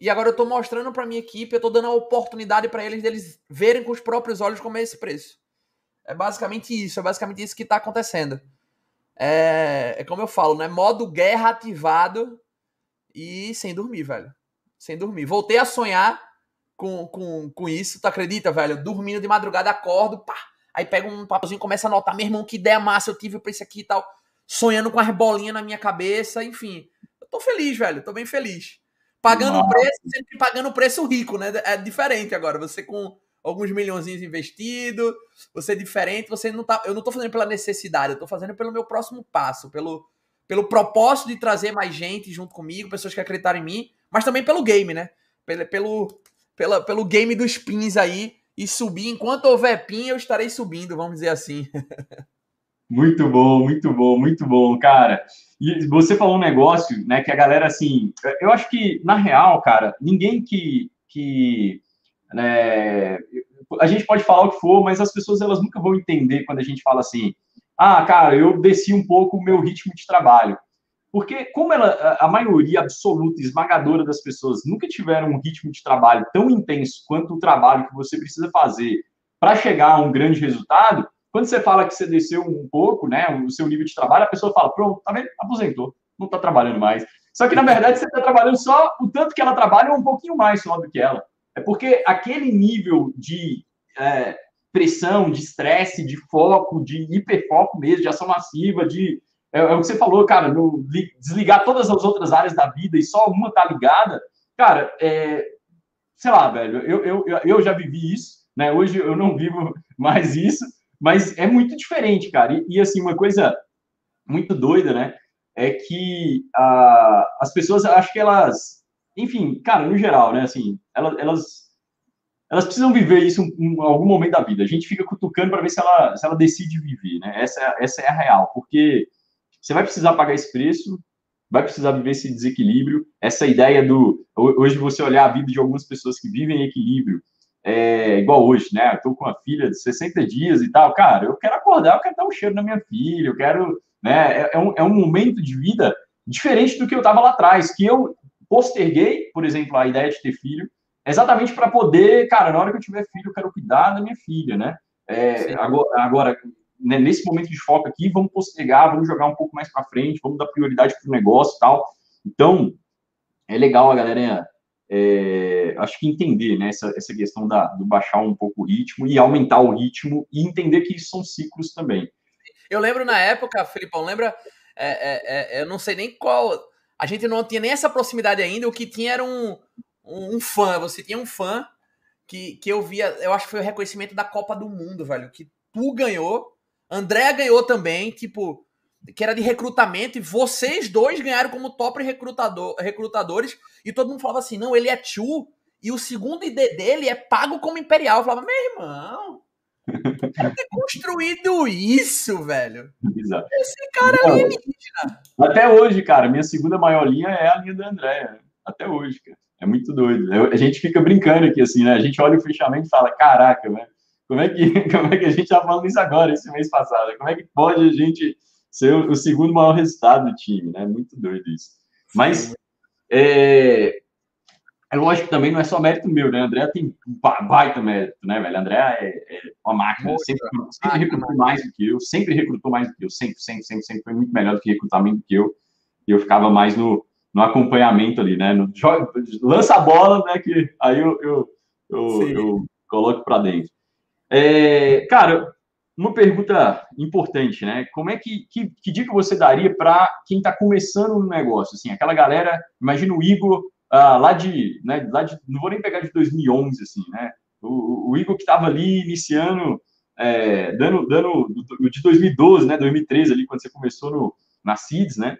E agora eu tô mostrando para minha equipe, eu tô dando a oportunidade para eles deles verem com os próprios olhos como é esse preço. É basicamente isso, é basicamente isso que tá acontecendo. É, é como eu falo, né? Modo guerra ativado e sem dormir, velho. Sem dormir. Voltei a sonhar com, com, com isso, tu acredita, velho? Dormindo de madrugada, acordo, pá. Aí pego um papelzinho, começa a anotar, meu irmão, que ideia massa eu tive pra isso aqui e tal. Sonhando com as bolinhas na minha cabeça, enfim. Eu tô feliz, velho. Tô bem feliz. Pagando o preço, sempre pagando o preço rico, né? É diferente agora. Você com alguns milhões investidos, você é diferente, você não tá. Eu não tô fazendo pela necessidade, eu tô fazendo pelo meu próximo passo, pelo, pelo propósito de trazer mais gente junto comigo, pessoas que acreditaram em mim, mas também pelo game, né? Pelo, pelo, pela, pelo game dos pins aí e subir. Enquanto houver pin, eu estarei subindo, vamos dizer assim. <laughs> muito bom, muito bom, muito bom, cara. E você falou um negócio, né, que a galera, assim, eu acho que, na real, cara, ninguém que, que né, a gente pode falar o que for, mas as pessoas, elas nunca vão entender quando a gente fala assim, ah, cara, eu desci um pouco o meu ritmo de trabalho. Porque, como ela, a maioria absoluta, esmagadora das pessoas nunca tiveram um ritmo de trabalho tão intenso quanto o trabalho que você precisa fazer para chegar a um grande resultado, quando você fala que você desceu um pouco, né, o seu nível de trabalho, a pessoa fala, pronto, tá vendo? Aposentou, não está trabalhando mais. Só que, na verdade, você está trabalhando só o tanto que ela trabalha ou um pouquinho mais só do que ela. É porque aquele nível de é, pressão, de estresse, de foco, de hiperfoco mesmo, de ação massiva, de é, é, o que você falou, cara, no, desligar todas as outras áreas da vida e só uma tá ligada, cara, é, sei lá, velho, eu, eu, eu já vivi isso, né? Hoje eu não vivo <laughs> mais isso, mas é muito diferente, cara. E, e assim, uma coisa muito doida, né? É que a, as pessoas, acho que elas, enfim, cara, no geral, né? Assim, elas, elas, elas precisam viver isso em algum momento da vida. A gente fica cutucando para ver se ela, se ela decide viver, né? Essa, essa é a real, porque você vai precisar pagar esse preço, vai precisar viver esse desequilíbrio. Essa ideia do. Hoje, você olhar a vida de algumas pessoas que vivem em equilíbrio, é igual hoje, né? Eu tô com uma filha de 60 dias e tal. Cara, eu quero acordar, eu quero dar um cheiro na minha filha, eu quero. Né? É, é, um, é um momento de vida diferente do que eu estava lá atrás, que eu posterguei, por exemplo, a ideia de ter filho, exatamente para poder, cara, na hora que eu tiver filho, eu quero cuidar da minha filha, né? É, agora, agora, né, nesse momento de foco aqui, vamos postergar, vamos jogar um pouco mais para frente, vamos dar prioridade para o negócio e tal. Então, é legal a galera, é, acho que entender né, essa, essa questão da, do baixar um pouco o ritmo e aumentar o ritmo e entender que isso são ciclos também. Eu lembro na época, Felipão, lembra? É, é, é, eu não sei nem qual. A gente não tinha nem essa proximidade ainda. O que tinha era um, um, um fã. Você tinha um fã que, que eu via. Eu acho que foi o reconhecimento da Copa do Mundo, velho. Que tu ganhou André ganhou também, tipo, que era de recrutamento, e vocês dois ganharam como top recrutador, recrutadores, e todo mundo falava assim: não, ele é tio, e o segundo ID dele é pago como imperial. Eu falava, meu irmão, quer ter construído isso, velho. Exato. Esse cara é alienígena. Até hoje, cara, minha segunda maior linha é a linha da André. Até hoje, cara. É muito doido. Eu, a gente fica brincando aqui, assim, né? A gente olha o fechamento e fala, caraca, velho como é que, <laughs> como é que a gente está falando isso agora, esse mês passado? Como é que pode a gente ser o, segundo maior resultado do time, né? Muito doido isso. Mas é, é lógico que também não é só mérito meu, né? André tem baita mérito, né, velho? André é, é uma máquina, sempre, sempre recrutou mais do que eu, sempre recrutou mais do que eu, sempre, sempre, sempre, sempre foi muito melhor do que recrutamento do que eu. E eu ficava mais no, no acompanhamento ali, né? No, joga, lança a bola, né? Que aí eu, eu, eu, eu coloco para dentro. É, cara, uma pergunta importante, né? Como é que, que, que dica você daria para quem está começando no negócio? Assim, aquela galera, imagina o Igor ah, lá, de, né, lá de, não vou nem pegar de 2011, assim, né? O, o Igor que estava ali iniciando, é, dando, dando de 2012, né? 2013 ali quando você começou no, na CIDS, né?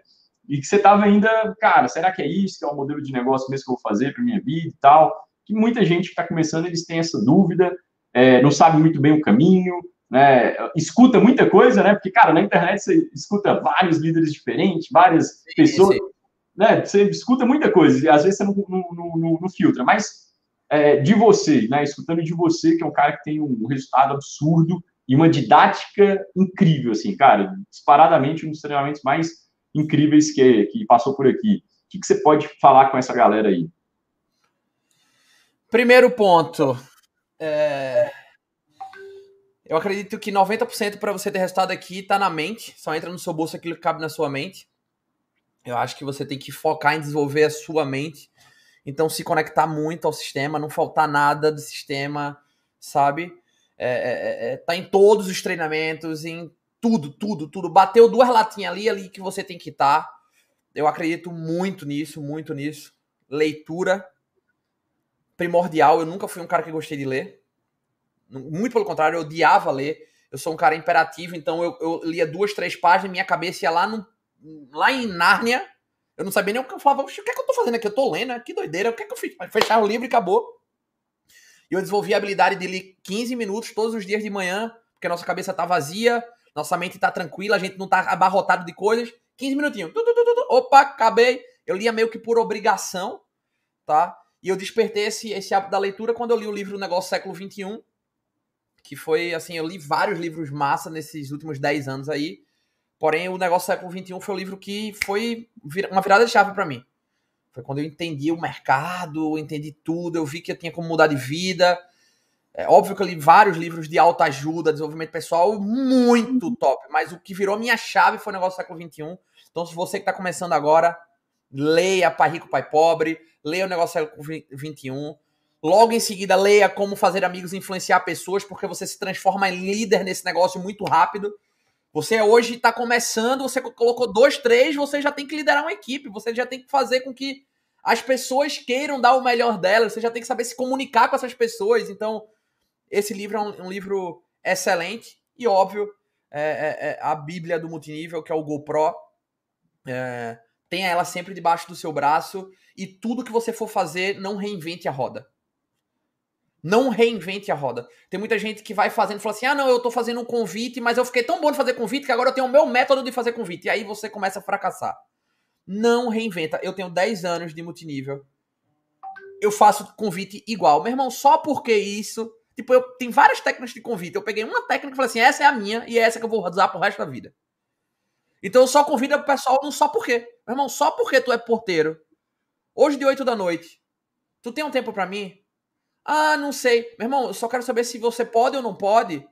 E que você estava ainda, cara, será que é isso que é o modelo de negócio mesmo que eu vou fazer para minha vida e tal? Que muita gente que está começando eles têm essa dúvida é, não sabe muito bem o caminho, né, escuta muita coisa, né? Porque, cara, na internet você escuta vários líderes diferentes, várias sim, pessoas, sim. né? Você escuta muita coisa, e às vezes você não, não, não, não filtra, mas é, de você, né? Escutando de você, que é um cara que tem um resultado absurdo e uma didática incrível, assim, cara, disparadamente um dos treinamentos mais incríveis que, que passou por aqui. O que, que você pode falar com essa galera aí? Primeiro ponto. É... Eu acredito que 90% para você ter resultado aqui está na mente. Só entra no seu bolso aquilo que cabe na sua mente. Eu acho que você tem que focar em desenvolver a sua mente. Então, se conectar muito ao sistema, não faltar nada do sistema, sabe? É, é, é, é tá em todos os treinamentos, em tudo, tudo, tudo. Bateu duas latinhas ali, ali que você tem que estar. Tá. Eu acredito muito nisso, muito nisso. Leitura primordial. Eu nunca fui um cara que gostei de ler. Muito pelo contrário, eu odiava ler. Eu sou um cara imperativo, então eu, eu lia duas, três páginas, minha cabeça ia lá, no, lá em Nárnia. Eu não sabia nem o que eu falava. O que é que eu tô fazendo aqui? Eu tô lendo, né? que doideira. O que é que eu fiz? Fechar o livro e acabou. E eu desenvolvi a habilidade de ler 15 minutos todos os dias de manhã, porque a nossa cabeça tá vazia, nossa mente tá tranquila, a gente não tá abarrotado de coisas. 15 minutinhos. Opa, acabei. Eu lia meio que por obrigação, tá? E eu despertei esse, esse hábito da leitura quando eu li o livro Negócio Século XXI, que foi, assim, eu li vários livros massa nesses últimos 10 anos aí, porém o Negócio Século XXI foi o livro que foi uma virada de chave para mim. Foi quando eu entendi o mercado, entendi tudo, eu vi que eu tinha como mudar de vida. É óbvio que eu li vários livros de alta ajuda, desenvolvimento pessoal, muito top, mas o que virou minha chave foi o Negócio Século XXI. Então, se você que está começando agora, leia Pai Rico, Pai Pobre, leia o Negócio Século XXI, Logo em seguida, leia como fazer amigos e influenciar pessoas, porque você se transforma em líder nesse negócio muito rápido. Você hoje está começando, você colocou dois, três, você já tem que liderar uma equipe, você já tem que fazer com que as pessoas queiram dar o melhor delas, você já tem que saber se comunicar com essas pessoas. Então, esse livro é um, um livro excelente e, óbvio, é, é, é a Bíblia do multinível, que é o GoPro. É, tenha ela sempre debaixo do seu braço e tudo que você for fazer, não reinvente a roda. Não reinvente a roda. Tem muita gente que vai fazendo e fala assim: ah, não, eu tô fazendo um convite, mas eu fiquei tão bom de fazer convite que agora eu tenho o meu método de fazer convite. E aí você começa a fracassar. Não reinventa. Eu tenho 10 anos de multinível. Eu faço convite igual. Meu irmão, só porque isso. Tipo, eu tenho várias técnicas de convite. Eu peguei uma técnica e falei assim: essa é a minha e é essa que eu vou usar pro resto da vida. Então eu só convido o pessoal não só porque. Meu irmão, só porque tu é porteiro. Hoje de 8 da noite. Tu tem um tempo para mim? Ah, não sei. Meu irmão, eu só quero saber se você pode ou não pode,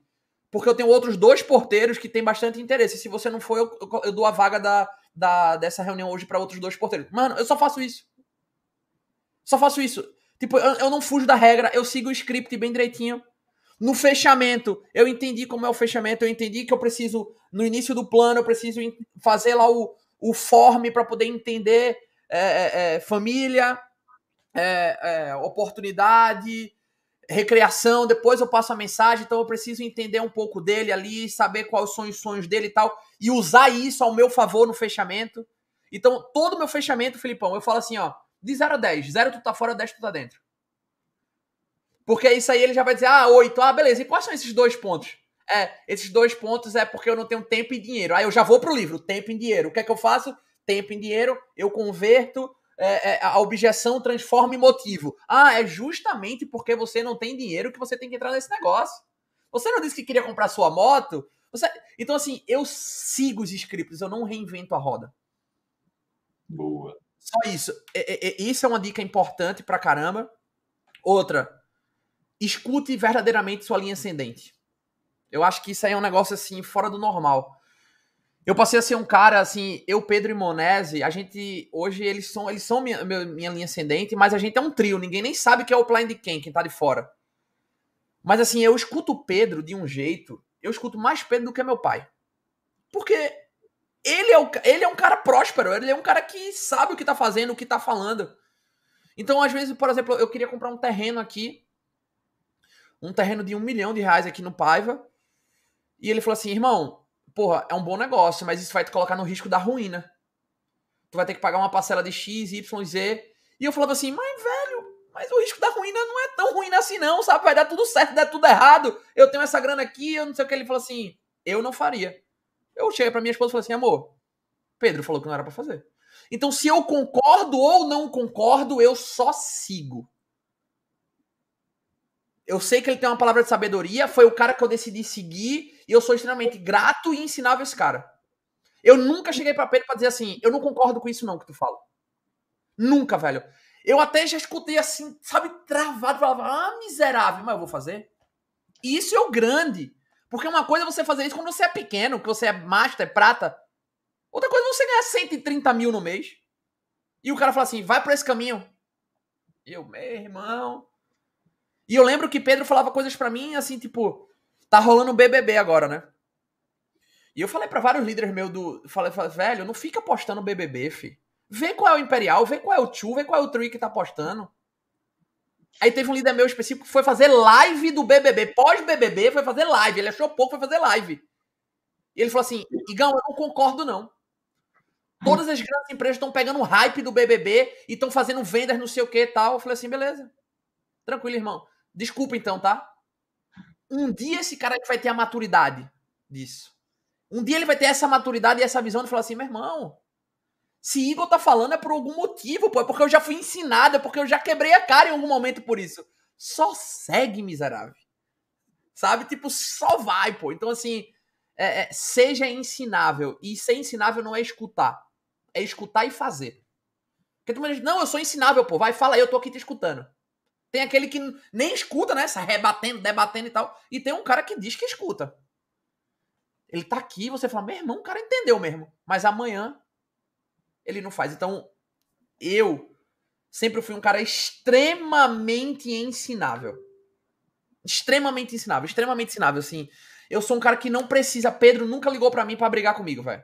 porque eu tenho outros dois porteiros que têm bastante interesse. Se você não for, eu, eu, eu dou a vaga da, da, dessa reunião hoje para outros dois porteiros. Mano, eu só faço isso. Só faço isso. Tipo, eu, eu não fujo da regra, eu sigo o script bem direitinho. No fechamento, eu entendi como é o fechamento, eu entendi que eu preciso, no início do plano, eu preciso fazer lá o, o form para poder entender é, é, é, família, é, é, oportunidade, recreação, depois eu passo a mensagem, então eu preciso entender um pouco dele ali, saber quais são os sonhos dele e tal, e usar isso ao meu favor no fechamento. Então, todo o meu fechamento, Filipão, eu falo assim, ó, de 0 a 10, 0 tu tá fora, 10 tu tá dentro. Porque isso aí ele já vai dizer, ah, 8, ah, beleza, e quais são esses dois pontos? É, esses dois pontos é porque eu não tenho tempo e dinheiro. Aí eu já vou pro livro, tempo e dinheiro. O que é que eu faço? Tempo em dinheiro, eu converto é, é, a objeção transforma em motivo. Ah, é justamente porque você não tem dinheiro que você tem que entrar nesse negócio. Você não disse que queria comprar sua moto? Você... Então, assim, eu sigo os scripts, eu não reinvento a roda. Boa. Só isso. É, é, é isso é uma dica importante pra caramba. Outra, escute verdadeiramente sua linha ascendente. Eu acho que isso aí é um negócio assim, fora do normal. Eu passei a ser um cara, assim, eu, Pedro e Monese, a gente, hoje eles são, eles são minha, minha linha ascendente, mas a gente é um trio, ninguém nem sabe que é o Blind quem, quem tá de fora. Mas assim, eu escuto o Pedro de um jeito, eu escuto mais Pedro do que meu pai. Porque ele é, o, ele é um cara próspero, ele é um cara que sabe o que tá fazendo, o que tá falando. Então, às vezes, por exemplo, eu queria comprar um terreno aqui, um terreno de um milhão de reais aqui no Paiva, e ele falou assim, irmão, porra, é um bom negócio, mas isso vai te colocar no risco da ruína. Tu vai ter que pagar uma parcela de X, Y, Z. E eu falava assim, mas velho, Mas o risco da ruína não é tão ruim assim, não, sabe? Vai dar tudo certo, der tudo errado. Eu tenho essa grana aqui, eu não sei o que. Ele falou assim: eu não faria. Eu cheguei pra minha esposa e falei assim: amor, Pedro falou que não era para fazer. Então, se eu concordo ou não concordo, eu só sigo. Eu sei que ele tem uma palavra de sabedoria, foi o cara que eu decidi seguir, e eu sou extremamente grato e ensinável esse cara. Eu nunca cheguei para Pedro para dizer assim, eu não concordo com isso não que tu fala. Nunca, velho. Eu até já escutei assim, sabe, travado, falava, ah, miserável, mas eu vou fazer. E isso é o grande. Porque uma coisa é você fazer isso quando você é pequeno, que você é master, é prata. Outra coisa é você ganhar 130 mil no mês. E o cara fala assim, vai por esse caminho. Eu, meu irmão. E eu lembro que Pedro falava coisas para mim assim, tipo, tá rolando BBB agora, né? E eu falei para vários líderes meus do. Falei, velho, não fica apostando BBB, fi. Vê qual é o Imperial, vê qual é o Tio, vê qual é o Tree que tá apostando. Aí teve um líder meu específico que foi fazer live do BBB. Pós-BBB, foi fazer live. Ele achou pouco, foi fazer live. E ele falou assim: Igão, eu não concordo, não. Todas as grandes empresas estão pegando o hype do BBB e estão fazendo vendas, não sei o que e tal. Eu falei assim: beleza. Tranquilo, irmão. Desculpa então, tá? Um dia esse cara vai ter a maturidade disso. Um dia ele vai ter essa maturidade e essa visão de falar assim: meu irmão, se Igor tá falando é por algum motivo, pô. É porque eu já fui ensinado, é porque eu já quebrei a cara em algum momento por isso. Só segue, miserável. Sabe? Tipo, só vai, pô. Então, assim, é, é, seja ensinável. E ser ensinável não é escutar. É escutar e fazer. Porque tu diz, não, eu sou ensinável, pô. Vai, fala aí, eu tô aqui te escutando. Tem aquele que nem escuta, né? Sai rebatendo, debatendo e tal. E tem um cara que diz que escuta. Ele tá aqui, você fala, meu irmão, o cara entendeu mesmo. Mas amanhã ele não faz. Então, eu sempre fui um cara extremamente ensinável. Extremamente ensinável, extremamente ensinável, assim. Eu sou um cara que não precisa. Pedro nunca ligou para mim para brigar comigo, velho.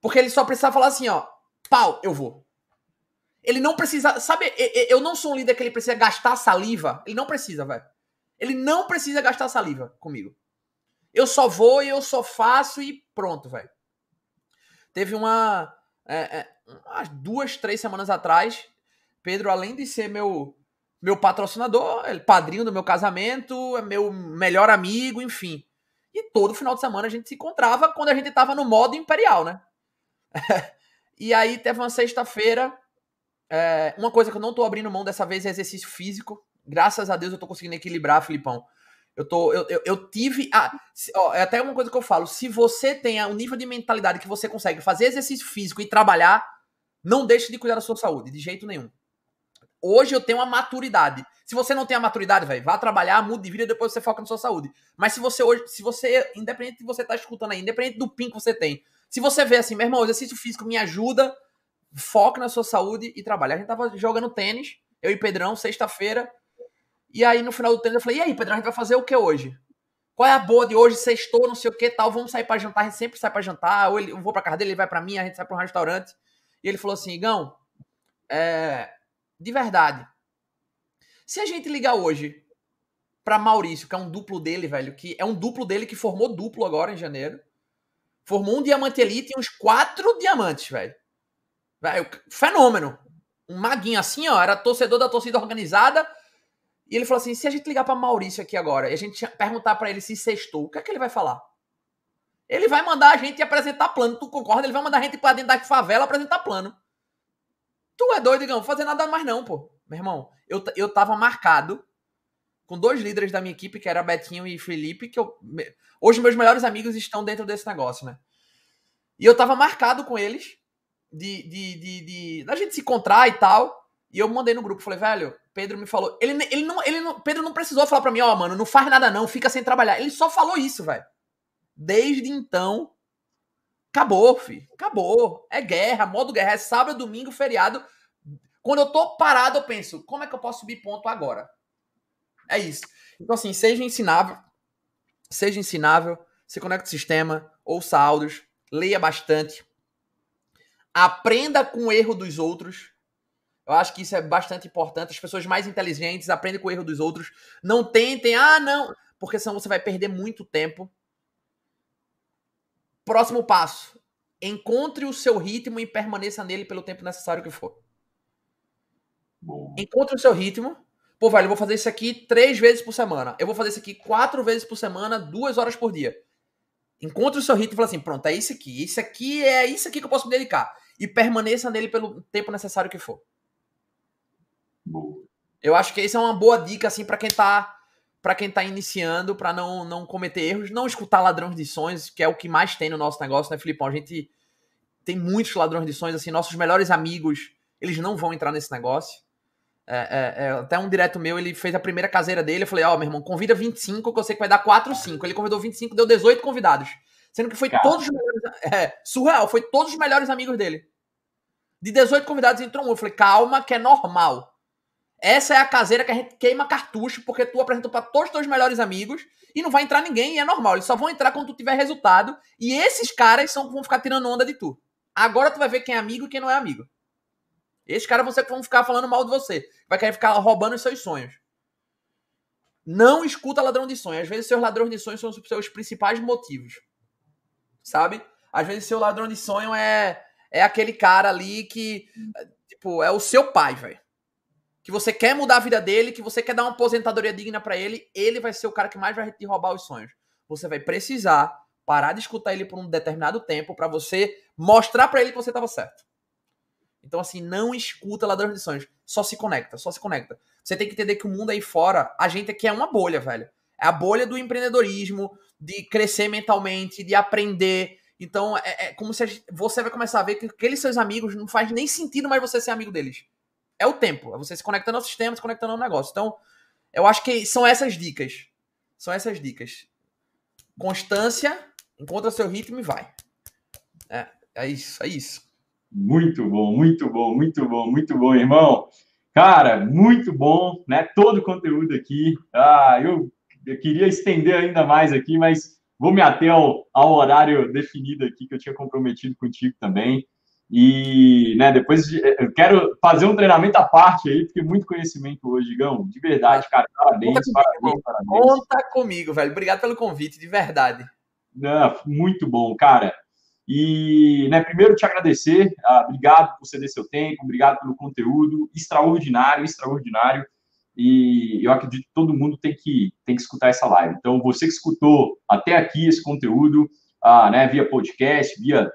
Porque ele só precisa falar assim, ó. Pau, eu vou. Ele não precisa. Sabe, eu não sou um líder que ele precisa gastar saliva. Ele não precisa, velho. Ele não precisa gastar saliva comigo. Eu só vou e eu só faço e pronto, velho. Teve uma. É, é, umas duas, três semanas atrás, Pedro, além de ser meu meu patrocinador, padrinho do meu casamento, é meu melhor amigo, enfim. E todo final de semana a gente se encontrava quando a gente estava no modo imperial, né? <laughs> e aí teve uma sexta-feira, é, uma coisa que eu não tô abrindo mão dessa vez é exercício físico. Graças a Deus eu tô conseguindo equilibrar, Filipão. Eu, tô, eu, eu, eu tive. Ah, ó, é até uma coisa que eu falo. Se você tem um nível de mentalidade que você consegue fazer exercício físico e trabalhar, não deixe de cuidar da sua saúde, de jeito nenhum. Hoje eu tenho uma maturidade. Se você não tem a maturidade, velho, vá trabalhar, mude de vida, depois você foca na sua saúde. Mas se você hoje, se você, independente de você tá escutando aí, independente do PIN que você tem, se você vê assim, meu irmão, exercício físico me ajuda, foca na sua saúde e trabalha. A gente tava jogando tênis, eu e Pedrão, sexta-feira. E aí no final do tênis eu falei: "E aí, Pedrão, a gente vai fazer o que hoje?" Qual é a boa de hoje? Sextou, não sei o que tal. Vamos sair para jantar. A gente sempre sai para jantar. Ou ele, eu vou pra casa dele, ele vai para mim, a gente sai para um restaurante. E ele falou assim: Igão, é, de verdade, se a gente ligar hoje para Maurício, que é um duplo dele, velho, que é um duplo dele que formou duplo agora em janeiro, formou um diamante elite e uns quatro diamantes, velho. Fenômeno. Um maguinho assim, ó, era torcedor da torcida organizada. E ele falou assim: se a gente ligar para Maurício aqui agora e a gente perguntar para ele se sextou, o que é que ele vai falar? Ele vai mandar a gente apresentar plano. Tu concorda? Ele vai mandar a gente pra dentro da favela apresentar plano. Tu é doido, Igão? Fazer nada mais não, pô. Meu irmão, eu, eu tava marcado com dois líderes da minha equipe, que era Betinho e Felipe, que eu, hoje meus melhores amigos estão dentro desse negócio, né? E eu tava marcado com eles de, de, de, de gente se encontrar e tal. E eu mandei no grupo, falei, velho, Pedro me falou. Ele, ele não, ele não, Pedro não precisou falar pra mim, ó, oh, mano, não faz nada não, fica sem trabalhar. Ele só falou isso, velho. Desde então, acabou, filho. Acabou. É guerra, modo guerra. É sábado, domingo, feriado. Quando eu tô parado, eu penso, como é que eu posso subir ponto agora? É isso. Então, assim, seja ensinável. Seja ensinável. Se conecte ao sistema, ouça áudios, leia bastante. Aprenda com o erro dos outros. Eu acho que isso é bastante importante. As pessoas mais inteligentes aprendem com o erro dos outros. Não tentem, ah, não, porque senão você vai perder muito tempo. Próximo passo: encontre o seu ritmo e permaneça nele pelo tempo necessário que for. Encontre o seu ritmo. Pô, velho, eu vou fazer isso aqui três vezes por semana. Eu vou fazer isso aqui quatro vezes por semana, duas horas por dia. Encontre o seu ritmo e fala assim: pronto, é isso aqui. Isso aqui é isso aqui que eu posso me dedicar. E permaneça nele pelo tempo necessário que for. Boa. Eu acho que isso é uma boa dica, assim, para quem tá para quem tá iniciando, para não, não cometer erros, não escutar ladrões de sonhos, que é o que mais tem no nosso negócio, né, Filipão? A gente tem muitos ladrões de sonhos, assim, nossos melhores amigos, eles não vão entrar nesse negócio. É, é, é, até um direto meu, ele fez a primeira caseira dele. Eu falei: Ó, oh, meu irmão, convida 25, que eu sei que vai dar 4 ou 5. Ele convidou 25, deu 18 convidados. Sendo que foi Cara. todos os melhores. É, surreal, foi todos os melhores amigos dele. De 18 convidados entrou um. Eu falei: calma, que é normal. Essa é a caseira que a gente queima cartucho, porque tu apresentou para todos os teus melhores amigos e não vai entrar ninguém, e é normal. Eles só vão entrar quando tu tiver resultado. E esses caras são vão ficar tirando onda de tu. Agora tu vai ver quem é amigo e quem não é amigo. Esses caras você vão ficar falando mal de você. Vai querer ficar roubando os seus sonhos. Não escuta ladrão de sonhos. Às vezes seus ladrões de sonhos são os seus principais motivos. Sabe? Às vezes seu ladrão de sonho é é aquele cara ali que tipo, é o seu pai, velho. Que você quer mudar a vida dele, que você quer dar uma aposentadoria digna para ele, ele vai ser o cara que mais vai te roubar os sonhos. Você vai precisar parar de escutar ele por um determinado tempo para você mostrar para ele que você estava certo. Então, assim, não escuta ladrões de sonhos. Só se conecta, só se conecta. Você tem que entender que o mundo aí fora, a gente aqui é uma bolha, velho. É a bolha do empreendedorismo, de crescer mentalmente, de aprender. Então, é, é como se você vai começar a ver que aqueles seus amigos não faz nem sentido mais você ser amigo deles. É o tempo. É você se conectando ao sistema, se conectando ao negócio. Então, eu acho que são essas dicas. São essas dicas. Constância, encontra seu ritmo e vai. É, é isso, é isso. Muito bom, muito bom, muito bom, muito bom, irmão. Cara, muito bom, né? Todo o conteúdo aqui. Ah, eu, eu queria estender ainda mais aqui, mas vou me ater ao, ao horário definido aqui que eu tinha comprometido contigo também. E, né, depois eu quero fazer um treinamento à parte aí, porque muito conhecimento hoje, Digão. De verdade, cara. Parabéns, Conta parabéns, comigo, parabéns. Conta comigo, velho. Obrigado pelo convite, de verdade. Não, muito bom, cara. E, né, primeiro te agradecer, uh, obrigado por ceder seu tempo, obrigado pelo conteúdo, extraordinário, extraordinário. E eu acredito que todo mundo tem que, tem que escutar essa live. Então, você que escutou até aqui esse conteúdo, uh, né, via podcast, via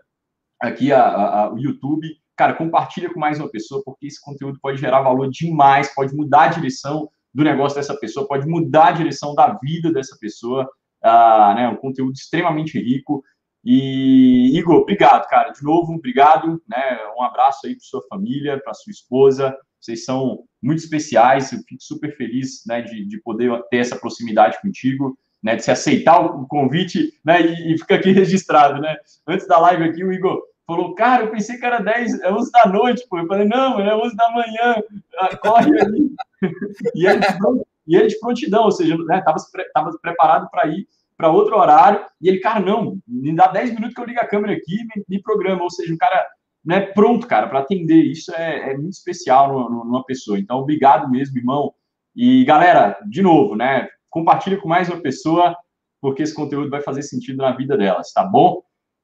aqui a, a, o YouTube, cara, compartilha com mais uma pessoa, porque esse conteúdo pode gerar valor demais, pode mudar a direção do negócio dessa pessoa, pode mudar a direção da vida dessa pessoa. Uh, né, um conteúdo extremamente rico. E, Igor, obrigado, cara. De novo, obrigado. Né? Um abraço aí para sua família, para sua esposa. Vocês são muito especiais. Eu fico super feliz né, de, de poder ter essa proximidade contigo, né, de se aceitar o convite né, e, e fica aqui <laughs> registrado. Né? Antes da live aqui, o Igor falou, cara, eu pensei que era 10, é 11 da noite, pô. Eu falei, não, é 11 da manhã, ah, corre aí. <laughs> e, ele, e ele de prontidão, ou seja, né, tava preparado para ir para outro horário, e ele, cara, não, me dá 10 minutos que eu ligo a câmera aqui e me, me programa, ou seja, o cara né, pronto, cara, para atender, isso é, é muito especial numa, numa, pessoa, então obrigado mesmo, irmão, e galera, de novo, né, compartilha com mais uma pessoa, porque esse conteúdo vai fazer sentido na vida delas, tá bom?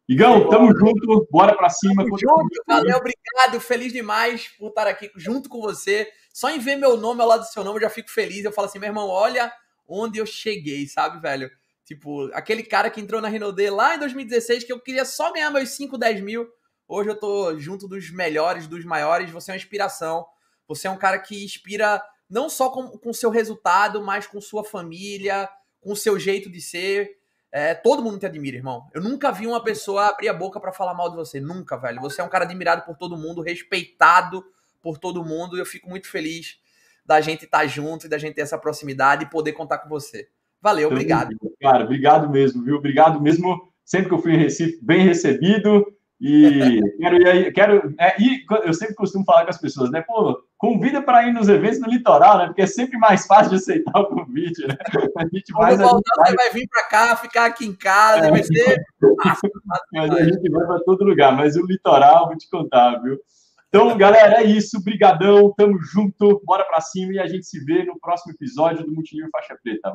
Igão, tamo junto, bora para cima. Tamo junto, valeu, obrigado, feliz demais por estar aqui junto com você. Só em ver meu nome ao lado do seu nome eu já fico feliz. Eu falo assim, meu irmão, olha onde eu cheguei, sabe, velho? Tipo, aquele cara que entrou na Renault lá em 2016, que eu queria só ganhar meus 5, 10 mil. Hoje eu tô junto dos melhores, dos maiores. Você é uma inspiração. Você é um cara que inspira não só com o seu resultado, mas com sua família, com seu jeito de ser. É, todo mundo te admira, irmão. Eu nunca vi uma pessoa abrir a boca para falar mal de você. Nunca, velho. Você é um cara admirado por todo mundo, respeitado por todo mundo. E eu fico muito feliz da gente estar tá junto e da gente ter essa proximidade e poder contar com você. Valeu, obrigado. Cara, obrigado mesmo, viu? Obrigado mesmo. Sempre que eu fui em Recife, bem recebido. E quero ir, quero, é, e eu sempre costumo falar com as pessoas, né? Pô, convida para ir nos eventos no litoral, né? Porque é sempre mais fácil de aceitar o convite, né? A gente Quando voltar, vai... você vai vir para cá, ficar aqui em casa, é. vai ser. mas a gente vai para todo lugar, mas o litoral, vou te contar, viu? Então, galera, é isso. Brigadão, tamo junto, bora para cima e a gente se vê no próximo episódio do Multinível Faixa Preta.